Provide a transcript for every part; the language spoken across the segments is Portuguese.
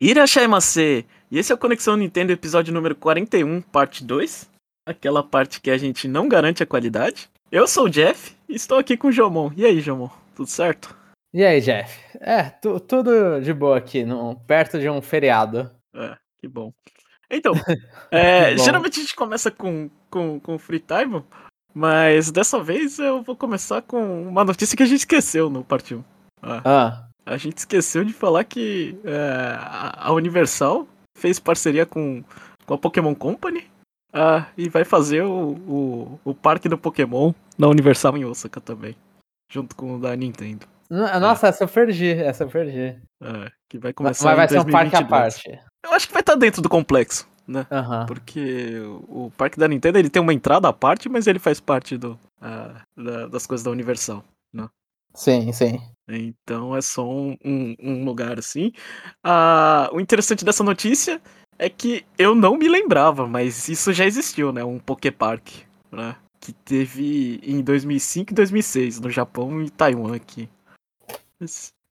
Irashaimase! E esse é o Conexão Nintendo, episódio número 41, parte 2. Aquela parte que a gente não garante a qualidade. Eu sou o Jeff e estou aqui com o Jomon. E aí, Jomon? Tudo certo? E aí, Jeff? É, tu- tudo de boa aqui, no- perto de um feriado. É, que bom. Então, é, Que bom. geralmente a gente começa com, com, com Free Time, mas dessa vez eu vou começar com uma notícia que a gente esqueceu no parte 1. Ah, A gente esqueceu de falar que é, a Universal fez parceria com, com a Pokémon Company ah, e vai fazer o, o, o parque do Pokémon na Universal em Osaka também, junto com o da Nintendo. nossa, essa eu perdi, essa eu perdi. É, que vai Mas começar vai em ser um parque à 2022. parte. Eu acho que vai estar dentro do complexo, né? Aham. Porque o, parque da Nintendo ele tem uma entrada à parte, mas ele faz parte do, ah, da- das coisas da Universal. Sim, sim. Então é só um, um- um lugar assim. Ah, o interessante dessa notícia é que eu não me lembrava, mas isso já existiu, né? Um Poképark, né? Que teve em 2005 e 2006 no Japão e Taiwan aqui.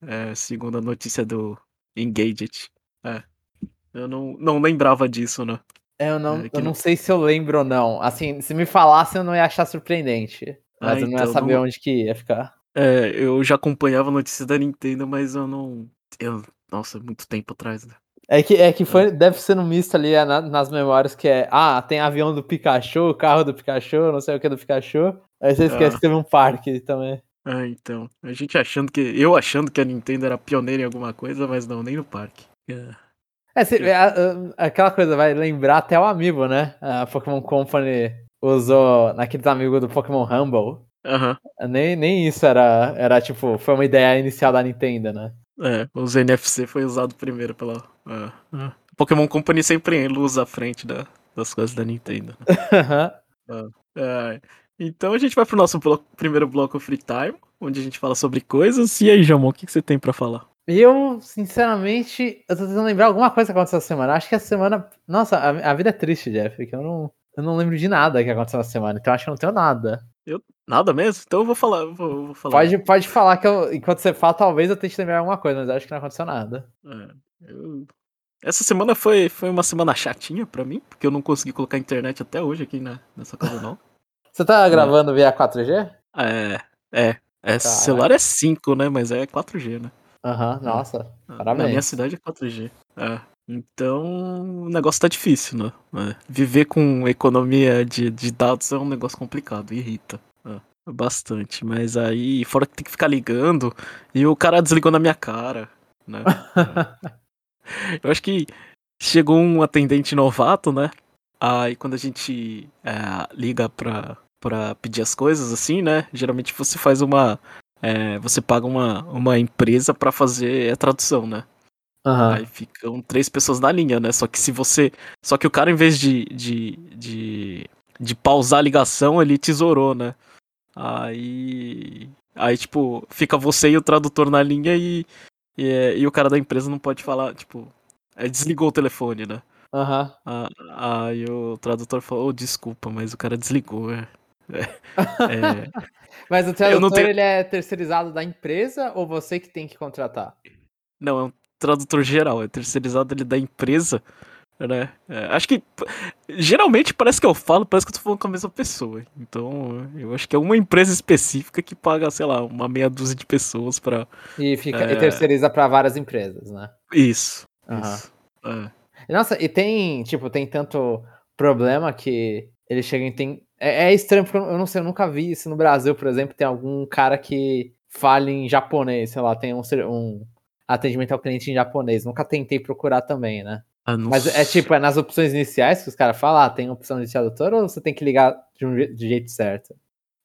É, segundo a notícia do Engaged. É. Eu não, não lembrava disso, né? Eu não, É, eu não- não sei se eu lembro ou não. Assim, se me falasse, eu não ia achar surpreendente. Mas Ah, eu não ia então, saber não- onde que ia ficar. É, eu já acompanhava a notícia da Nintendo, mas eu não. Eu, nossa, muito tempo atrás, né? É que, é que foi, deve ser no misto ali é, na- nas memórias que é. Ah, tem avião do Pikachu, carro do Pikachu, não sei o que do Pikachu. Aí você esquece Ah. que teve um parque também. Ah, então. A gente achando que. Eu achando que a Nintendo era pioneira em alguma coisa, mas não, nem no parque. É. É, se- é, aquela coisa vai lembrar até o amigo, né? A Pokémon Company usou naqueles amigos do Pokémon Rumble. Aham. Nem, nem isso era, era tipo, foi uma ideia inicial da Nintendo, né? É, os NFC foi usado primeiro pela. é, é. Pokémon Company sempre usa à frente da- das coisas da Nintendo. É, então a gente vai pro nosso blo- primeiro bloco Free Time, onde a gente fala sobre coisas. E aí, Jamon, o que, que você tem pra falar? eu, sinceramente, eu tô tentando lembrar alguma coisa que aconteceu essa semana. Acho que essa semana. Nossa, a, a vida é triste, Jeff, eu não, eu não lembro de nada que aconteceu essa semana. Então acho que eu não tenho nada. Nada mesmo? Então eu vou falar. eu Vou, eu vou falar. Pode, pode falar que eu, enquanto você fala, talvez eu tente lembrar alguma coisa, mas eu acho que não aconteceu nada. É, eu- Essa semana foi, foi uma semana chatinha pra mim, porque eu não consegui colocar internet até hoje aqui na, nessa casa não. Você tá gravando via 4G? É, é. é celular é 5, né? Mas é 4G, né? Aham, nossa. Na Parabéns. minha cidade é 4G. É. Então o negócio tá difícil, né? É. Viver com economia de, de dados é um negócio complicado, irrita. É, bastante. Mas aí, fora que tem que ficar ligando, e o cara desligou na minha cara, né? É. Eu acho que chegou um atendente novato, né? Aí quando a gente é, liga pra, pra pedir as coisas, assim, né? Geralmente você faz uma. é, você paga uma, uma empresa pra fazer a tradução, né? Aham. Aí ficam três pessoas na linha, né? Só que se você. Só que o cara, em vez de. de, de, de pausar a ligação, ele tesourou, né? Aí. Aí, tipo, fica você e o tradutor na linha e. E, é, e o cara da empresa não pode falar, tipo. Aí desligou o telefone, né? Aham. Ah, Aí o tradutor falou, "Oh, desculpa, mas o cara desligou. É, é, é, Mas o tradutor, tenho- ele é terceirizado da empresa ou você que tem que contratar? Não, é um tradutor geral, é terceirizado ele da empresa, né? É, acho que geralmente parece que eu falo, parece que eu tô falando com a mesma pessoa. Então, eu acho que é uma empresa específica que paga, sei lá, uma meia dúzia de pessoas pra. E, fica, É. e terceiriza pra várias empresas, né? Isso. Aham. Isso. É. Nossa, e tem, tipo, tem tanto problema que ele chega em. Tem... É, é estranho, porque eu não sei, eu nunca vi isso no Brasil, por exemplo, tem algum cara que fala em japonês, sei lá, tem um, um atendimento ao cliente em japonês. Nunca tentei procurar também, né? Ah, Mas é tipo, é nas opções iniciais que os caras falam, ah, tem opção de tradutor ou você tem que ligar de um de jeito certo?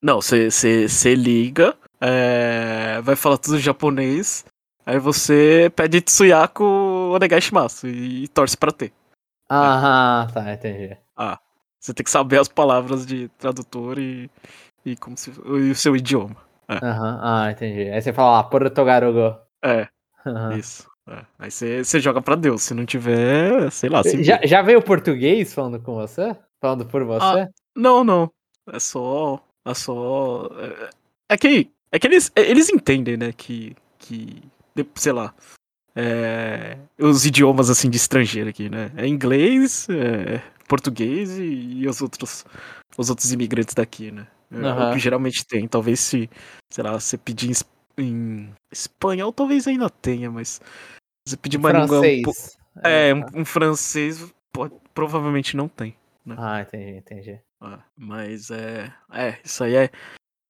Não, você liga, é, vai falar tudo em japonês, aí você pede Tsuyaku Onegaishimasu e, e torce pra ter. Ah, tá, entendi. Ah, você tem que saber as palavras de tradutor e, e, como se, e o seu idioma. Aham, ah, entendi. Aí você fala lá, Portugarugo. É, Aham. isso. É. Aí você joga pra Deus. Se não tiver, sei lá. Já, já veio português falando com você? Falando por você? Ah. Não, não. É só. É só. É, é que. É que eles, eles entendem, né? Que. que sei lá. é, os idiomas assim de estrangeiro aqui, né? É inglês, é, português e, e, os outros os outros imigrantes daqui, né? É uhum. o que geralmente tem. Talvez se, sei lá, você pedir em, espanhol, talvez ainda tenha, mas você pedir língua um, é, é um, um francês pode, provavelmente não tem. Né? Ah, entendi, entendi. Ah, mas é, é, isso aí é,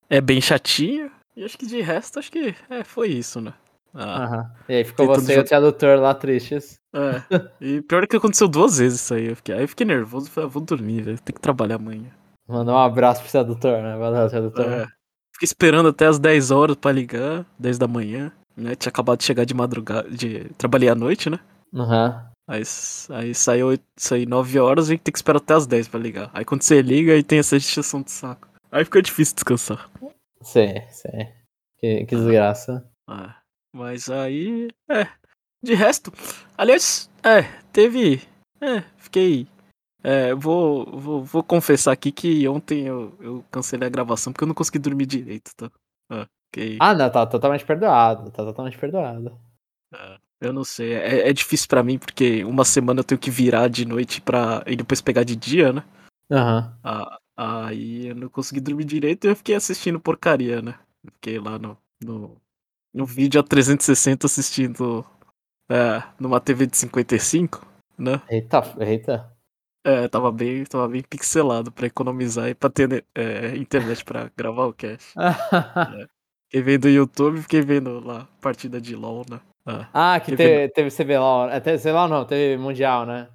é bem chatinho. E acho que de resto, acho que é, foi isso, né? Ah, E aí ficou você e o tradutor lá tristes. É. E pior que aconteceu duas vezes isso aí. Eu fiquei, aí eu fiquei nervoso, falei, ah, vou dormir, velho. Tem que trabalhar amanhã. Mandar um abraço pro tradutor, né? Valeu, tradutor. É. Fiquei esperando até as 10 horas pra ligar, 10 da manhã, né? Tinha acabado de chegar de madrugada, de trabalhar à noite, né? Aham. Uhum. Aí, aí saiu, saiu 9 horas e tem que esperar até as 10 pra ligar. Aí quando você liga, aí tem essa extensão de saco. Aí fica difícil descansar. Sim, sim. Que, que desgraça. Ah, mas aí. É. De resto. Aliás, é, teve. É, fiquei. É, vou, vou, vou confessar aqui que ontem eu, eu cancelei a gravação porque eu não consegui dormir direito, tá? Ah, okay. ah não, tá totalmente perdoado. Tá totalmente perdoado. É, eu não sei. É, é difícil para mim porque uma semana eu tenho que virar de noite pra. e depois pegar de dia, né? Aham. Uhum. Ah, aí eu não consegui dormir direito e eu fiquei assistindo porcaria, né? Fiquei lá no, no, no vídeo a 360 assistindo é, numa TV de 55, né? Eita, eita. É, tava bem, tava bem pixelado pra economizar e pra ter é, internet pra gravar o cast. é. Vendo o YouTube, fiquei vendo lá partida de LOL, né? Ah, ah que teve, teve CBLOL, até, sei lá não, teve Mundial, né?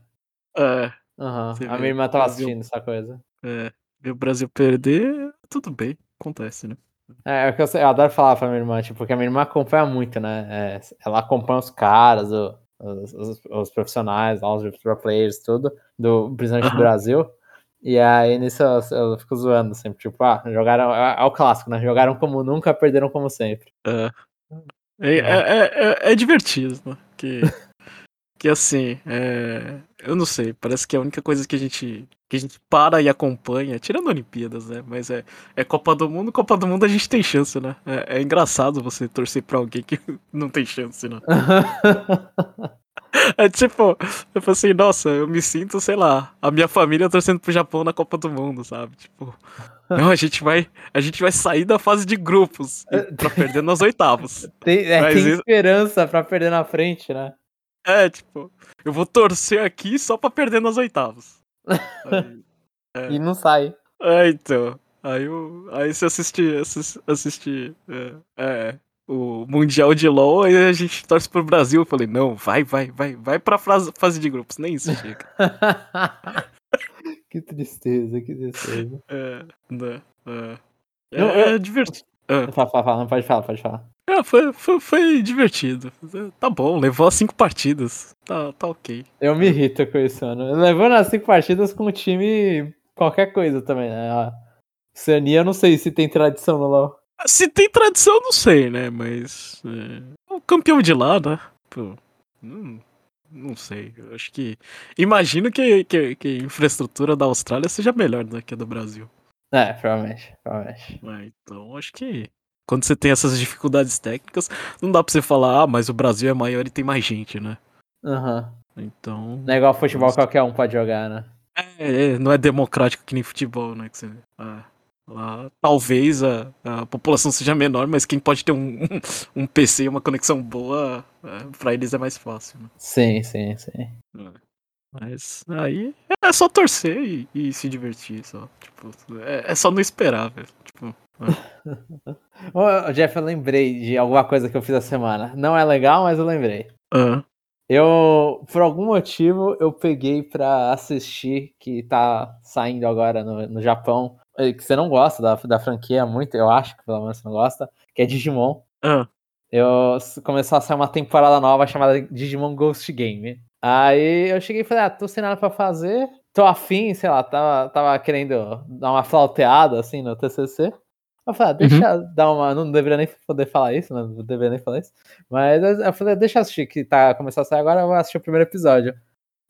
É. Uhum. A minha irmã tava Brasil, assistindo essa coisa. É, ver o Brasil perder, tudo bem, acontece, né? É, é que eu, eu, adoro falar pra minha irmã, tipo, porque a minha irmã acompanha muito, né? É, ela acompanha os caras, o, os, os, os, profissionais, os pro players, tudo, do, principalmente do Brasil. E aí nisso eu, eu, fico zoando sempre, tipo, ah, jogaram. É, é, o clássico, né? Jogaram como nunca, perderam como sempre. É. É, é, é, é divertido, né? Que que assim, é... eu não sei, parece que é a única coisa que a gente que a gente para e acompanha, tirando Olimpíadas, né? Mas é, é Copa do Mundo, Copa do Mundo a gente tem chance, né? É, é engraçado você torcer pra alguém que não tem chance, né? É tipo, eu falei assim, nossa, eu me sinto, sei lá, a minha família torcendo pro Japão na Copa do Mundo, sabe? Tipo, não, a gente vai, a gente vai sair da fase de grupos pra perder nas oitavas. Tem, é, tem esperança pra perder na frente, né? É, tipo, eu vou torcer aqui só pra perder nas oitavas. Aí, é. E não sai. É, então. Aí, eu, aí você assiste, assiste, assiste é, é, o Mundial de LoL, aí a gente torce pro Brasil. Eu falei, não, vai, vai, vai, vai pra fase, fase de grupos, nem isso chega. que tristeza, que tristeza. É, né, é, é, é divertido. Fala, fala, não pode falar, pode falar. É, foi, foi, foi, divertido. Tá bom, levou as cinco partidas. Tá, tá ok. Eu me irrito com isso, mano. Levou nas cinco partidas com o time qualquer coisa também, né? A Oceania, eu não sei se tem tradição no LoL. Se tem tradição, eu não sei, né? Mas. É, o campeão de lá, né? Pô, não, não sei. Eu acho que. Imagino que, que, que a infraestrutura da Austrália seja melhor do que a do Brasil. É, provavelmente, provavelmente. É, então, acho que quando você tem essas dificuldades técnicas, não dá pra você falar, ah, mas o Brasil é maior e tem mais gente, né? Aham. Uhum. Então. Não é igual futebol, nossa. qualquer um pode jogar, né? É, é, não é democrático que nem futebol, né? Que você, ah, lá, talvez a, a população seja menor, mas quem pode ter um, um, um PC e uma conexão boa, é, pra eles é mais fácil. Né? Sim, sim, sim. É. Mas aí é só torcer e, e se divertir, só. Tipo, é, é só não esperar, velho. Tipo, Ô, Jeff, eu lembrei de alguma coisa que eu fiz a semana. Não é legal, mas eu lembrei. Uhum. Eu, por algum motivo, eu peguei pra assistir, que tá saindo agora no, no Japão, que você não gosta da, da franquia muito, eu acho que pelo menos você não gosta, que é Digimon. Uhum. Eu começou a sair uma temporada nova chamada Digimon Ghost Game. Aí eu cheguei e falei, ah, tô sem nada pra fazer, tô afim, sei lá, tava, tava querendo dar uma flauteada assim no TCC. Eu falei, ah, deixa uhum. dar uma. Não deveria nem poder falar isso, não deveria nem falar isso. Mas eu falei, deixa eu assistir, que tá começando a sair agora, eu vou assistir o primeiro episódio.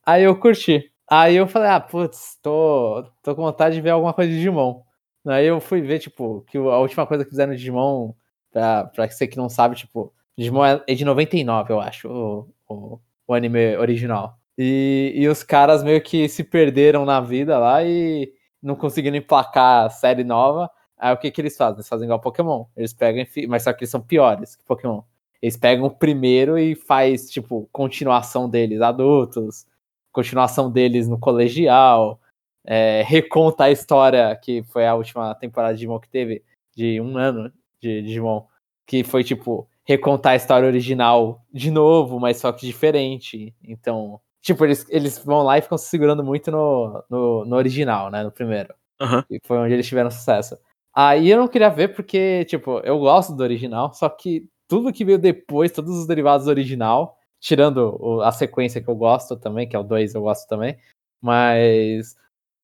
Aí eu curti. Aí eu falei, ah, putz, tô, tô com vontade de ver alguma coisa de Digimon. Aí eu fui ver, tipo, que a última coisa que fizeram no Digimon, pra, pra você que não sabe, tipo, Digimon é de 99, eu acho, o, o, o anime original. E, e os caras meio que se perderam na vida lá e não conseguiram emplacar a série nova. Aí o que, que eles fazem? Eles fazem igual Pokémon. Eles pegam, mas só que eles são piores que Pokémon. Eles pegam o primeiro e faz, tipo, continuação deles adultos, continuação deles no colegial, é, reconta a história que foi a última temporada de Digimon que teve, de um ano de Digimon, que foi, tipo, recontar a história original de novo, mas só que diferente. Então, tipo, eles, eles vão lá e ficam se segurando muito no, no, no original, né, no primeiro. Uhum. E foi onde eles tiveram sucesso. Aí eu não queria ver porque, tipo, eu gosto do original, só que tudo que veio depois, todos os derivados do original, tirando o, a sequência que eu gosto também, que é o 2 eu gosto também, mas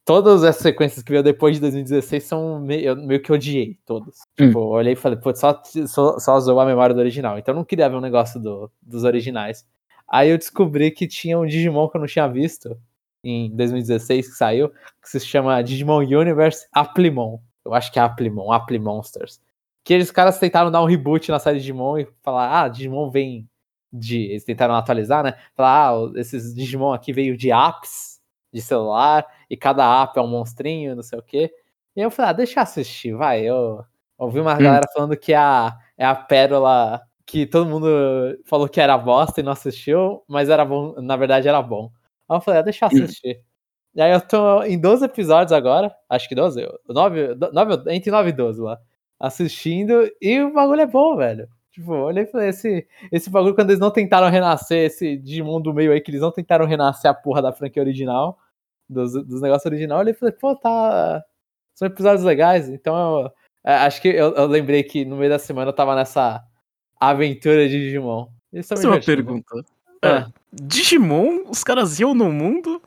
todas as sequências que veio depois de 2016 são meio, eu meio que odiei, todas. Hum. Tipo, eu olhei e falei, pô, só, só, só zoou a memória do original, então eu não queria ver um negócio do, dos originais. Aí eu descobri que tinha um Digimon que eu não tinha visto em 2016 que saiu, que se chama Digimon Universe Aplimon eu acho que é Applimon, Appli Monsters. Que eles caras tentaram dar um reboot na série Digimon e falar, ah, Digimon vem de. Eles tentaram atualizar, né? Falar, ah, esses Digimon aqui veio de apps de celular, e cada app é um monstrinho, não sei o quê. E eu falei, ah, deixa eu assistir, vai. Eu ouvi uma hum. galera falando que a, é a pérola que todo mundo falou que era bosta e não assistiu, mas era bom, na verdade era bom. Aí eu falei, ah, deixa eu hum. assistir. E aí eu tô em 12 episódios agora, acho que 12, 9, 9, entre 9 e 12 lá, assistindo, e o bagulho é bom, velho. Tipo, olhei e falei, esse, esse bagulho, quando eles não tentaram renascer, esse Digimon do meio aí, que eles não tentaram renascer a porra da franquia original, dos, dos negócios original, eu olhei e falei, pô, tá. São episódios legais, então eu, é, acho que eu, eu, lembrei que no meio da semana eu tava nessa aventura de Digimon. Isso é uma pergunta. É. é. Digimon, os caras iam no mundo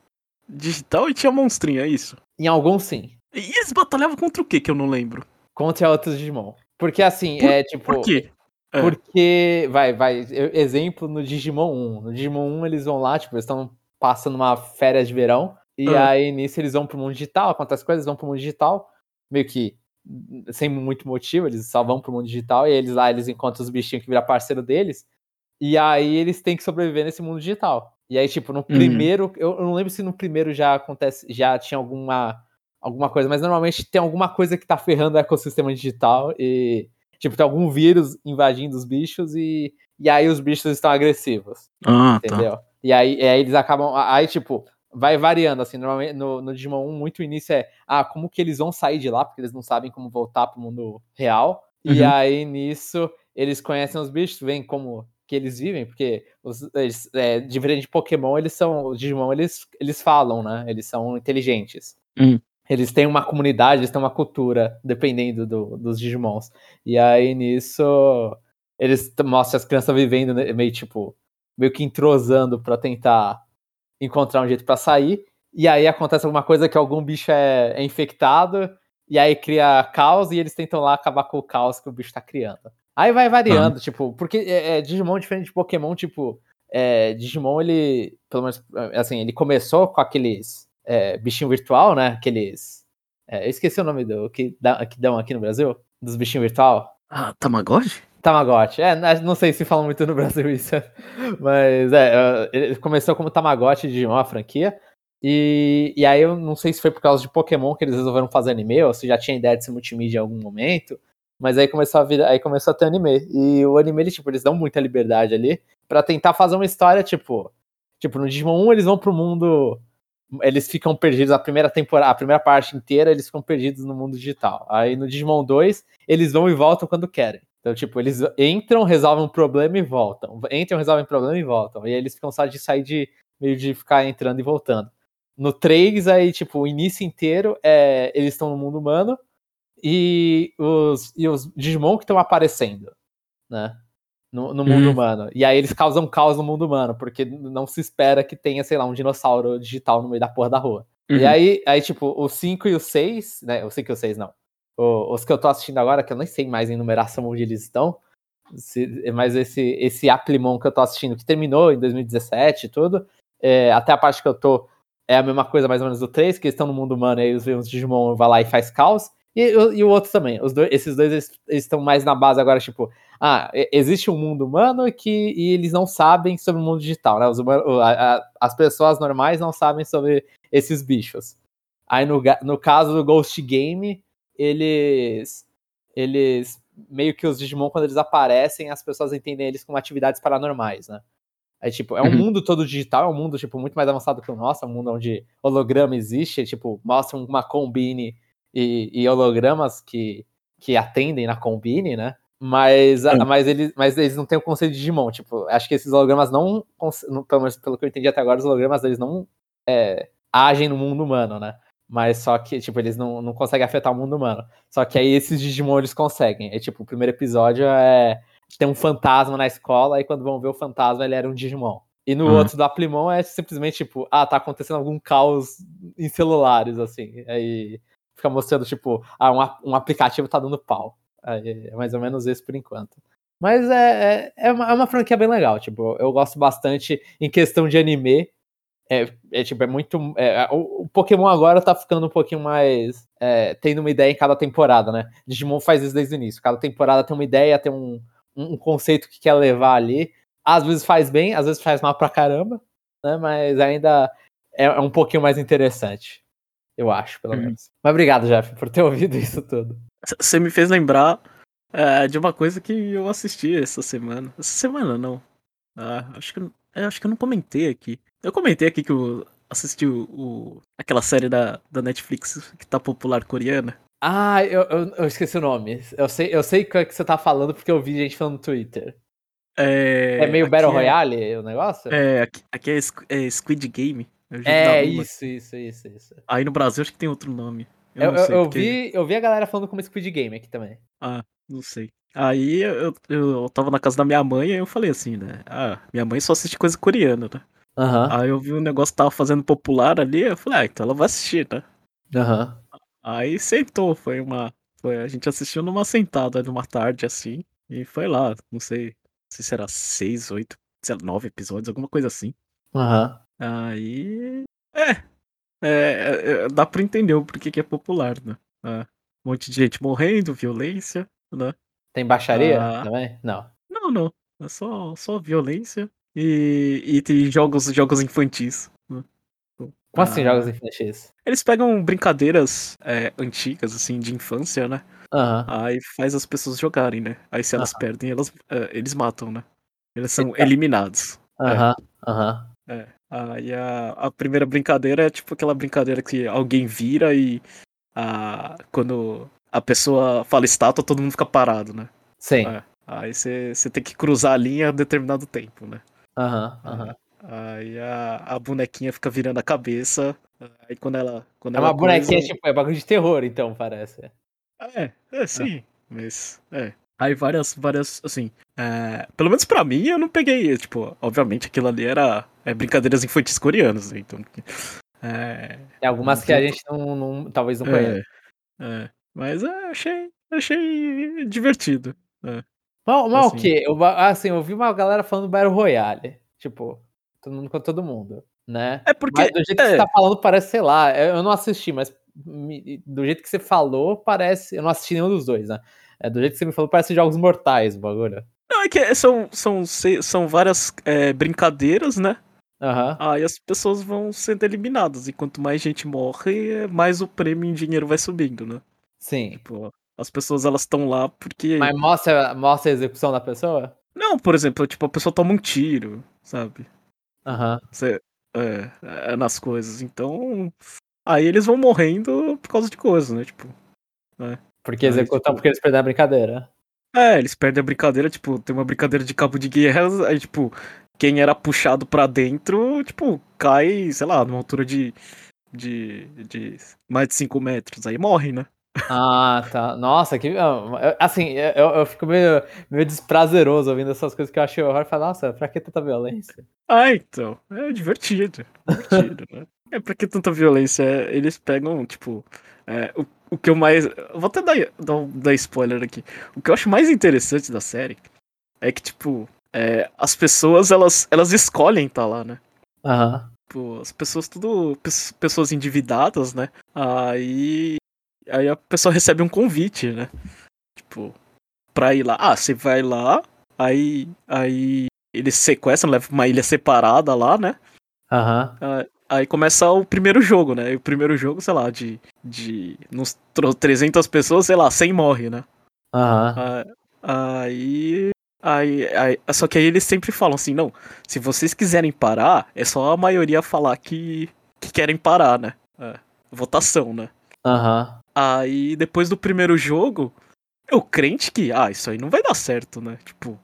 digital e tinha monstrinho, é isso? Em alguns sim. E eles batalhavam contra o que que eu não lembro? Contra outros Digimon. Porque assim, por, é tipo. Por quê? É. Porque, vai, vai, exemplo no Digimon 1. No Digimon 1 eles vão lá, tipo, eles estão passando uma férias de verão. E ah. aí nisso eles vão pro mundo digital, acontece coisas, vão pro mundo digital, meio que sem muito motivo, eles só vão pro mundo digital e eles lá eles encontram os bichinhos que viram parceiro deles. E aí eles têm que sobreviver nesse mundo digital. E aí, tipo, no uhum. primeiro, uhum. eu, eu, não lembro se no primeiro já acontece, já tinha alguma, alguma coisa, mas normalmente tem alguma coisa que tá ferrando o ecossistema digital e, tipo, tem algum vírus invadindo os bichos e, e aí os bichos estão agressivos. Ah, tá. entendeu? Tá. E aí, e aí eles acabam, aí, tipo, vai variando, assim, normalmente no, no Digimon 1, muito início é, ah, como que eles vão sair de lá, porque eles não sabem como voltar pro mundo real. Uhum. E aí, nisso, eles conhecem os bichos, veem como que eles vivem, porque os, eles, é, diferente de Pokémon, eles são. Os Digimon, eles, eles falam, né? Eles são inteligentes. Hum. Eles têm uma comunidade, eles têm uma cultura, dependendo do, dos Digimons. E aí, nisso, eles mostram as crianças vivendo né, meio, tipo, meio que entrosando para tentar encontrar um jeito para sair. E aí acontece alguma coisa que algum bicho é, é infectado, e aí cria caos, e eles tentam lá acabar com o caos que o bicho tá criando. Aí vai variando, tipo, porque é, é, Digimon diferente de Pokémon, tipo, é, Digimon, ele, pelo menos, assim, ele começou com aqueles é, bichinho virtual, né? Aqueles. É, eu esqueci o nome do que, dá, que dão aqui no Brasil, dos bichinhos virtual. Ah, Tamagotchi? Tamagotchi, é, não sei se falam muito no Brasil isso, mas é, ele começou como Tamagotchi de Digimon, a franquia, e, e aí eu não sei se foi por causa de Pokémon que eles resolveram fazer anime, ou se já tinha ideia de ser multimídia em algum momento, mas aí começou a vir, aí começou a ter anime. E o anime, ele, tipo, eles dão muita liberdade ali para tentar fazer uma história, tipo. Tipo, no Digimon 1 eles vão pro mundo. Eles ficam perdidos a primeira temporada, a primeira parte inteira, eles ficam perdidos no mundo digital. Aí no Digimon 2, eles vão e voltam quando querem. Então, tipo, eles entram, resolvem um problema e voltam. Entram, resolvem um problema e voltam. E aí eles ficam só de sair de. meio de ficar entrando e voltando. No 3, aí, tipo, o início inteiro é. Eles estão no mundo humano e os, e os Digimon que estão aparecendo, né? No, no mundo hum. humano. E aí eles causam caos no mundo humano, porque não se espera que tenha, sei lá, um dinossauro digital no meio da porra da rua. Uhum. E aí, aí, tipo, o 5 e o 6, né? O 5 e o 6 não. Os que eu tô assistindo agora, que eu nem sei mais em numeração onde eles estão. Mas esse, esse Aplimon que eu tô assistindo, que terminou em 2017 e tudo, é, até a parte que eu tô é a mesma coisa mais ou menos do 3, que eles estão no mundo humano e aí os, os Digimon vai lá e faz caos. E, e o outro também. Os dois, esses dois estão mais na base agora, tipo, ah, existe um mundo humano que, e eles não sabem sobre o mundo digital, né? Os humanos, a, a, as pessoas normais não sabem sobre esses bichos. Aí no, no caso do Ghost Game, eles. Eles. Meio que os Digimon, quando eles aparecem, as pessoas entendem eles como atividades paranormais, né? É tipo, é um uhum. mundo todo digital, é um mundo, tipo, muito mais avançado que o nosso, é um mundo onde holograma existe, tipo, mostra uma combine e, e hologramas que, que atendem na combine, né? Mas, mas, eles, mas eles não têm o conceito de Digimon, tipo, acho que esses hologramas não, pelo menos pelo que eu entendi até agora, os hologramas eles não é, agem no mundo humano, né? Mas só que, tipo, eles não, não conseguem afetar o mundo humano. Só que aí esses Digimon eles conseguem. É tipo, o primeiro episódio é. Tem um fantasma na escola, e quando vão ver o fantasma, ele era um Digimon. E no uhum. outro do Aplimon é simplesmente tipo, ah, tá acontecendo algum caos em celulares, assim. Aí fica mostrando, tipo, ah, um, um aplicativo tá dando pau. Aí é mais ou menos isso por enquanto. Mas é, é, é, uma, é uma franquia bem legal, tipo, eu gosto bastante em questão de anime é, é, tipo, é muito. É, o, o, Pokémon agora tá ficando um pouquinho mais. É, tendo uma ideia em cada temporada, né? Digimon faz isso desde o início. Cada temporada tem uma ideia, tem um, um, conceito que quer levar ali. Às vezes faz bem, às vezes faz mal pra caramba, né? Mas ainda é, é um pouquinho mais interessante. Eu acho, pelo uhum. menos. Mas obrigado, Jeff, por ter ouvido isso tudo. Você me fez lembrar é, de uma coisa que eu assisti essa semana. Essa semana não. Ah, acho que, acho que eu não comentei aqui. Eu comentei aqui que eu assisti o, o, aquela série da, da Netflix que tá popular coreana. Ah, eu, eu, eu, esqueci o nome. Eu sei, eu sei o que, é você tá falando porque eu vi gente falando no Twitter. É, é meio Battle é, Royale o negócio? É, aqui, aqui é, é, Squid Game. É, isso, isso, isso, isso. Aí no Brasil acho que tem outro nome. Eu, eu, eu porque... vi, eu vi a galera falando como Squid Game aqui também. Ah, não sei. Aí eu, eu tava na casa da minha mãe e eu falei assim, né? Ah, minha mãe só assiste coisa coreana, né? Uhum. Aí eu vi um negócio que tava fazendo popular ali, eu falei, ah, então ela vai assistir, né? Uhum. Aí sentou, foi uma. Foi, a gente assistiu numa sentada, numa tarde assim, e foi lá, não sei, não sei se era seis, oito, sei lá, nove episódios, alguma coisa assim. Uhum. Aí. É, é, é, Dá pra entender o porquê que é popular, né? É, um monte de gente morrendo, violência, né? Tem baixaria ah, também? Não. Não, não. É só, só violência e, e tem jogos, jogos infantis. Né? Como ah, assim, jogos infantis? Eles pegam brincadeiras é, antigas, assim, de infância, né? Uhum. Aí faz as pessoas jogarem, né? Aí se elas uhum. perdem, elas, é, eles matam, né? Eles são tá eliminados. Aham, uhum. aham. É. Aí a, a primeira brincadeira é tipo aquela brincadeira que alguém vira e a, quando a pessoa fala estátua, todo mundo fica parado, né? Sim. É. Aí você tem que cruzar a linha a determinado tempo, né? Aham, aham. Aí a, a bonequinha fica virando a cabeça. Aí quando ela. Quando é ela uma bonequinha, tipo, é bagulho de terror, então, parece. É, é sim. Ah. Mas. É. Aí várias, várias, assim. É, pelo menos pra mim, eu não peguei. Tipo, obviamente aquilo ali era é, brincadeiras infantis coreanas, né? Então. É, Tem algumas que a gente não, não talvez não conheça. É, é, mas é, achei, achei divertido. É. Mas, mas assim. o quê? Eu, assim, eu vi uma galera falando Battle Royale. Tipo, todo mundo com todo mundo, né? É porque. Mas do jeito é. que você tá falando, parece, sei lá, eu não assisti, mas do jeito que você falou, parece. Eu não assisti nenhum dos dois, né? É, do jeito que você me falou, parece jogos mortais o bagulho. Não, é que são, são, são várias é, brincadeiras, né? Uhum. Aí as pessoas vão sendo eliminadas. E quanto mais gente morre, mais o prêmio em dinheiro vai subindo, né? Sim. Tipo, as pessoas elas estão lá porque. Mas mostra, mostra a execução da pessoa? Não, por exemplo, tipo, a pessoa toma um tiro, sabe? Aham. Uhum. é, é, nas coisas. Então. Aí eles vão morrendo por causa de coisas, né? Tipo. Né? Porque executam tipo... porque eles perdem a brincadeira. É, eles perdem a brincadeira, tipo, tem uma brincadeira de cabo de guerra, aí, tipo, quem era puxado pra dentro, tipo, cai, sei lá, numa altura de, de, de mais de 5 metros, aí morre, né? Ah, tá. Nossa, que. Assim, eu, eu fico meio, meio desprazeroso ouvindo essas coisas que eu achei horror e falo, nossa, pra que tanta violência? Ah, então. É divertido. Divertido, né? É pra que tanta violência? Eles pegam, tipo. É, o, o que eu mais. Vou até dar, dar, dar spoiler aqui. O que eu acho mais interessante da série é que, tipo, é, as pessoas, elas, elas escolhem estar tá lá, né? Aham. Uhum. Tipo, as pessoas tudo. Pessoas endividadas, né? Aí aí a pessoa recebe um convite, né? Tipo, pra ir lá. Ah, você vai lá, aí, aí eles sequestram, levam pra uma ilha separada lá, né? Aham. Ah, Aí começa o primeiro jogo, né? E o primeiro jogo, sei lá, de. de nos tro- 300 pessoas, sei lá, 100 morre, né? Aham. Ah, Aí, aí, aí. Só que aí eles sempre falam assim: não, se vocês quiserem parar, é só a maioria falar que, que querem parar, né? É, votação, né? Aham. Aí depois do primeiro jogo, eu crente que, ah, isso aí não vai dar certo, né? Tipo,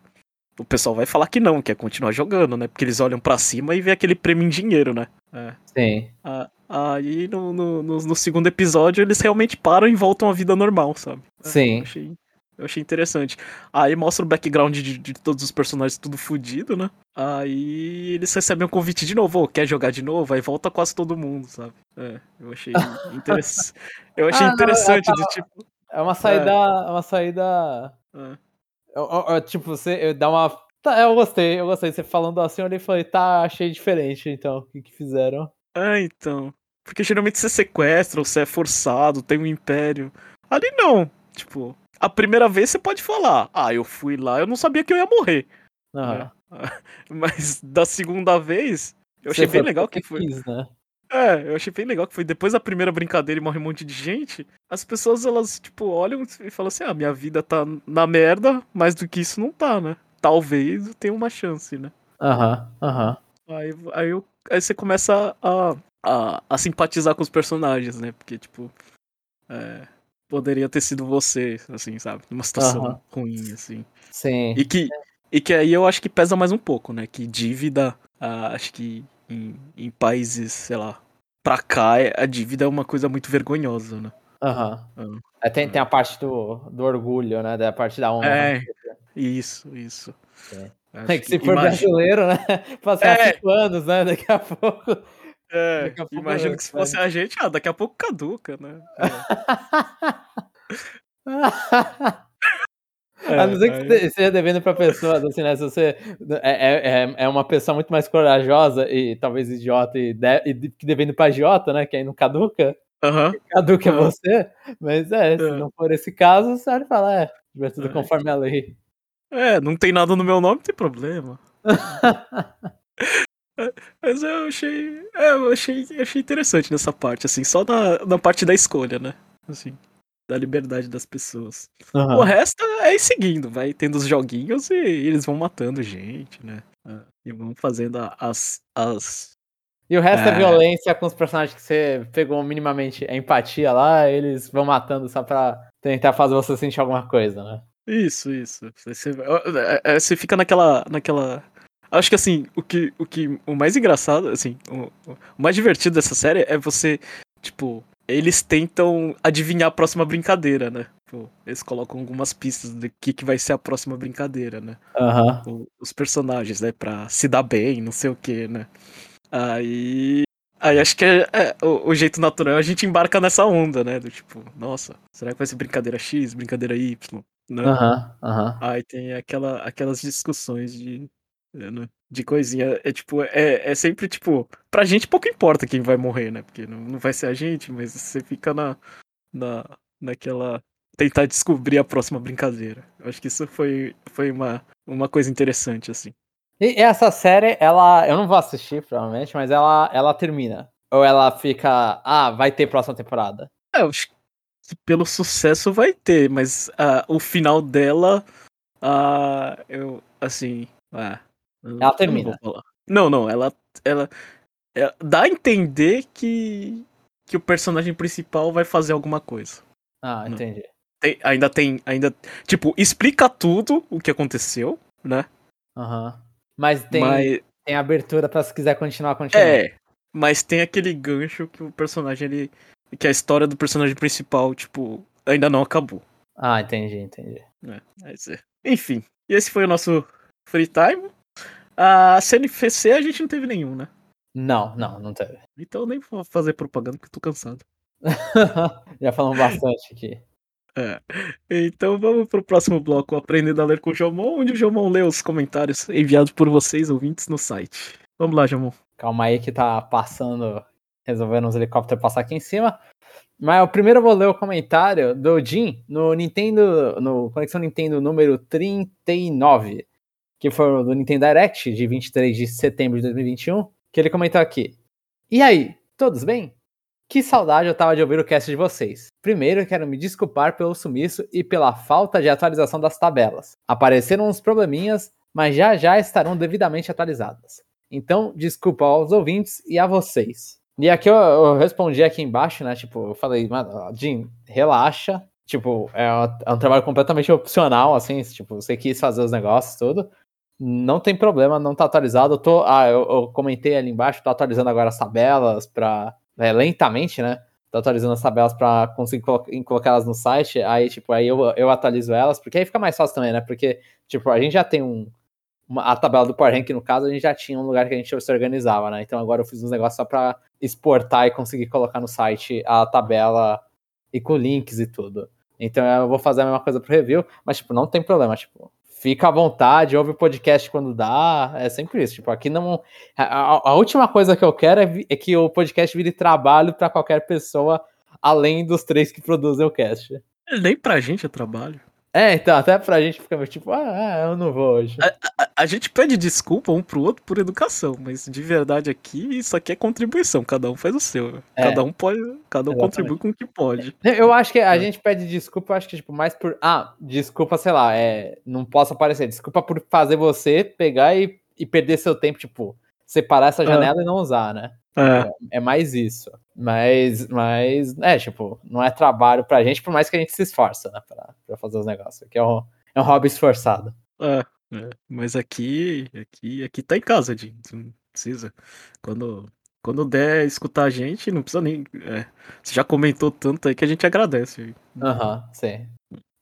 o pessoal vai falar que não, quer continuar jogando, né? Porque eles olham pra cima e vê aquele prêmio em dinheiro, né? É. Sim. Ah, Aí no, no, no- no segundo episódio eles realmente param e voltam à vida normal, sabe? É, Sim. Eu achei, eu achei interessante. Aí mostra o background de, de todos os personagens tudo fudido, né? Aí eles recebem um convite de novo, "Ô, quer jogar de novo? Aí volta quase todo mundo, sabe? É, eu achei interessante. Eu achei Ah, não, interessante, eu do tipo. É uma saída. É uma saída. é, eu, tipo, você dá uma. Tá, eu gostei, eu gostei. Você falando assim, eu olhei e falei, tá, achei diferente, então, o que, que fizeram? É, então. Porque geralmente você sequestra, ou você é forçado, tem um império. Ali não. Tipo, a primeira vez você pode falar, ah, eu fui lá, eu não sabia que eu ia morrer. Aham. Mas da segunda vez, eu Você achei bem legal porque que foi. quis, né? É, eu achei bem legal que foi depois da primeira brincadeira e morre um monte de gente. As pessoas, elas, tipo, olham e falam assim: ah, minha vida tá na merda, mais do que isso não tá, né? Talvez eu tenha uma chance, né? Aham, aham. Aí, aí, eu- aí você começa a, a, a simpatizar com os personagens, né? Porque, tipo, é, poderia ter sido você, assim, sabe? Numa situação Aham. ruim, assim. Sim. E que, e que aí eu acho que pesa mais um pouco, né? Que dívida, ah, acho que em, em países, sei lá, pra cá, é- a dívida é uma coisa muito vergonhosa, né? Aham. Ah. É, tem, tem a parte do, do orgulho, né? Da parte da honra. É, isso, isso. É. É que se for imagi- brasileiro, né? Passar É. cinco anos, né? Daqui a pouco. É, pouco imagino que se fosse a gente, ah, daqui a pouco caduca, né? É. a não ser que aí- você esteja devendo pra pessoas, assim, né? Se você é, é, é uma pessoa muito mais corajosa e talvez idiota e, de, e devendo pra idiota, né? Que aí não caduca, Aham. caduca é Ah. você. Mas é, se É. não for esse caso, você pode falar, é, vai tudo É. conforme a lei. É, não tem nada no meu nome, não tem problema. Mas eu achei. É, eu achei, achei interessante nessa parte, assim, só na, na parte da escolha, né? Assim, da liberdade das pessoas. O Aham. resto é ir seguindo, vai tendo os joguinhos e eles vão matando gente, né? Ah, E vão fazendo as. as... E o resto é. É. violência com os personagens que você pegou minimamente a empatia lá, eles vão matando só pra tentar fazer você sentir alguma coisa, né? Isso, isso. Você, é, é, você fica naquela. naquela. Acho que assim, o que, o que. O mais engraçado, assim, o, o mais divertido dessa série é você, tipo, eles tentam adivinhar a próxima brincadeira, né? Tipo, eles colocam algumas pistas do que, que vai ser a próxima brincadeira, né? O- os personagens, né? Pra se dar bem, não sei o que, né? Aí. Aí acho que é, é, o, o jeito natural é a gente embarca nessa onda, né? Do tipo, nossa, será que vai ser brincadeira X, brincadeira Y? Né? Aham. Aham. Aí tem aquela, aquelas discussões de. É, né, De coisinha. É tipo, é, é sempre tipo. Pra gente pouco importa quem vai morrer, né? Porque não, não vai ser a gente, mas você fica na. na naquela. Tentar descobrir a próxima brincadeira. Eu acho que isso foi, foi uma, uma coisa interessante, assim. E essa série, ela. Eu não vou assistir, provavelmente, mas ela, ela termina. Ou ela fica. Ah, vai ter próxima temporada. É, eu acho que pelo sucesso vai ter, mas ah, o final dela, ah, eu, assim, ah, eu Ela não termina. falar. Não, não, ela, ela, é, dá a entender que, que o personagem principal vai fazer alguma coisa. Ah, Não. entendi. Tem- ainda tem, ainda, tipo, explica tudo o que aconteceu, né? Aham. Mas tem, mas, tem abertura pra se quiser continuar, continuar. é, mas tem aquele gancho que o personagem, ele, que a história do personagem principal, tipo, ainda não acabou. Ah, entendi, entendi. É, é. Enfim, e esse foi o nosso free time. A CNFC a gente não teve nenhum, né? Não, não, não teve. Então eu nem vou fazer propaganda porque eu tô cansado. Já falamos bastante aqui. É. Então vamos pro próximo bloco, Aprendendo a Ler com o Jomon, onde o Jomon lê os comentários enviados por vocês, ouvintes, no site. Vamos lá, Jomon. Calma aí que tá passando resolveram os helicópteros passar aqui em cima. Mas o primeiro eu vou ler o comentário do Jim no Nintendo, no Conexão Nintendo número 39, que foi do Nintendo Direct de 23 de setembro de 2021, que ele comentou aqui. E aí, todos bem? Que saudade eu tava de ouvir o cast de vocês. Primeiro, quero me desculpar pelo sumiço e pela falta de atualização das tabelas. Apareceram uns probleminhas, mas já já estarão devidamente atualizadas. Então, desculpa aos ouvintes e a vocês. E aqui eu, eu respondi aqui embaixo, né? Tipo, eu falei, mano, Jim, relaxa. Tipo, é um, é um, trabalho completamente opcional, assim. Tipo, você quis fazer os negócios, tudo. Não tem problema, não tá atualizado. Eu tô, ah, eu, eu comentei ali embaixo, tô atualizando agora as tabelas pra. É, lentamente, né? Tô atualizando as tabelas pra conseguir colo colocar elas no site. Aí, tipo, aí eu, eu atualizo elas, porque aí fica mais fácil também, né? Porque, tipo, a gente já tem um uma, a tabela do Power no caso, a gente já tinha um lugar que a gente se organizava, né? Então agora eu fiz uns negócios só pra exportar e conseguir colocar no site a tabela e com links e tudo. Então eu vou fazer a mesma coisa pro review, mas, tipo, não tem problema, tipo, fica à vontade, ouve o podcast quando dá, é sempre isso. Tipo, aqui não. A, a última coisa que eu quero é, é, que o podcast vire trabalho para qualquer pessoa, além dos três que produzem o cast. Nem pra gente é trabalho. É, então, até pra gente fica meio tipo, ah, eu não vou hoje. A, a, a, gente pede desculpa um pro outro por educação, mas de verdade aqui, isso aqui é contribuição, cada um faz o seu. É, cada um pode, cada um contribui com o que pode. Eu acho que a é. gente pede desculpa, acho que, tipo, mais por, ah, desculpa, sei lá, é, não posso aparecer, desculpa por fazer você pegar e, e perder seu tempo, tipo, separar essa janela e não usar, né? É. é mais isso. Mas, mas, é, tipo, não é trabalho pra gente, por mais que a gente se esforça, né, pra, pra fazer os negócios. Aqui é um, é um hobby esforçado. É, é, mas aqui, aqui, aqui tá em casa, Jim. Não precisa. Quando, quando der escutar a gente, não precisa nem. É, você já comentou tanto aí que a gente agradece. Aham, uhum, sim.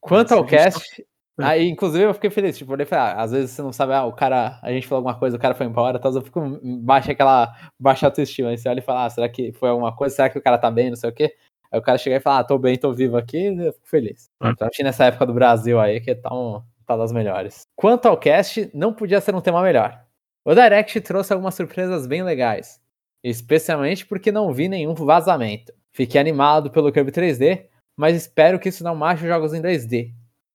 Quanto ao cast, é. Aí, inclusive, eu fiquei feliz, tipo, eu falei, ah, às vezes você não sabe, ah, o cara, a gente falou alguma coisa, o cara foi embora, então eu fico baixa aquela baixa autoestima. Aí você olha e fala, ah, será que foi alguma coisa? Será que o cara tá bem, não sei o quê? Aí o cara chega e fala, ah, tô bem, tô vivo aqui, eu fico feliz. É. Então, acho que nessa época do Brasil aí, que tá, um, tá das melhores. Quanto ao cast, não podia ser um tema melhor. O Direct trouxe algumas surpresas bem legais, especialmente porque não vi nenhum vazamento. Fiquei animado pelo Kirby 3D, mas espero que isso não mate os jogos em 2D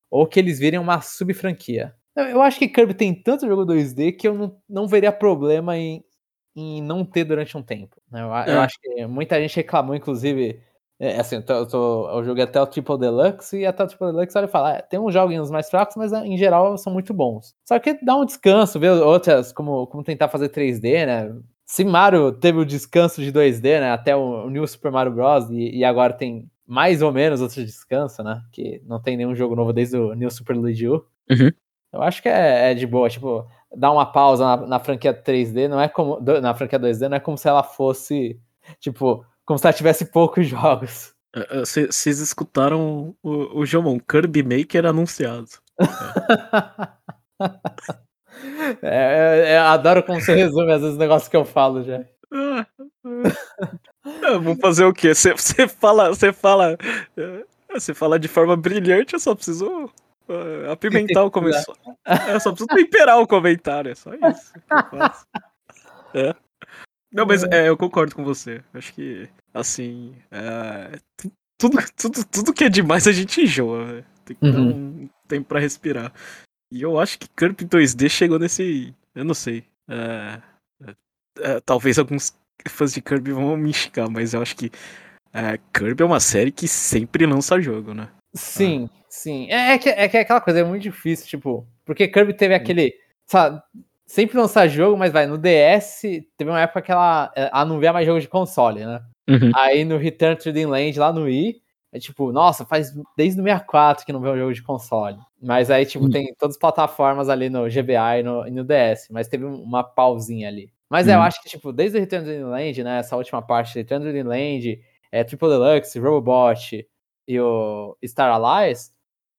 ou que eles virem uma sub-franquia. Eu acho que Kirby tem tanto jogo 2D que eu não, não veria problema em, em não ter durante um tempo. Né? Eu, é. eu, acho que muita gente reclamou, inclusive. É, assim, eu, tô, eu, tô, eu, joguei até o Triple Deluxe e até o Triple Deluxe olha e fala: ah, tem uns joguinhos mais fracos, mas em geral são muito bons. Só que dá um descanso, ver outras, como, como tentar fazer 3D, né? Se Mario teve o descanso de 2D, né? Até o New Super Mario Bros. e, e agora tem mais ou menos outro descanso, né? Que não tem nenhum jogo novo desde o New Super Luigi U. Uhum. Eu acho que é, é, de boa, tipo, dar uma pausa na, na, franquia 3D não é como. Na franquia 2D não é como se ela fosse, tipo, como se ela tivesse poucos jogos. Vocês escutaram o, o Jomon, Kirby Maker anunciado. É. é, é, adoro como você resume às vezes os negócios que eu falo já. Vou fazer o quê? Você fala, você fala, você fala de forma brilhante, eu só preciso uh, apimentar o comentário. Eu só preciso temperar o comentário, é só isso que eu faço. É. Não, mas é, eu concordo com você. Acho que, assim, é, tudo, tudo, tudo que é demais a gente enjoa. Tem que uhum. dar um tempo pra respirar. E eu acho que Kirby 2D chegou nesse. Eu não sei. É, é, talvez alguns fãs de Kirby vão me xingar, mas eu acho que é, Kirby é uma série que sempre lança jogo, né? Sim, ah. sim. É, é, que, é que é aquela coisa, é muito difícil, tipo, porque Kirby teve aquele. Sabe, sempre lançar jogo, mas vai, no DS teve uma época que ela, ela não via mais jogo de console, né? Uhum. Aí no Return to the Land lá no Wii, é tipo, nossa, faz desde o 64 que não vê um jogo de console. Mas aí, tipo, uhum. tem todas as plataformas ali no GBA e no, e no DS, mas teve uma pausinha ali. Mas é, eu uhum. acho que, tipo, desde o Return to the Land, né, essa última parte, Return to the Land, é, Triple Deluxe, Robobot e o Star Allies,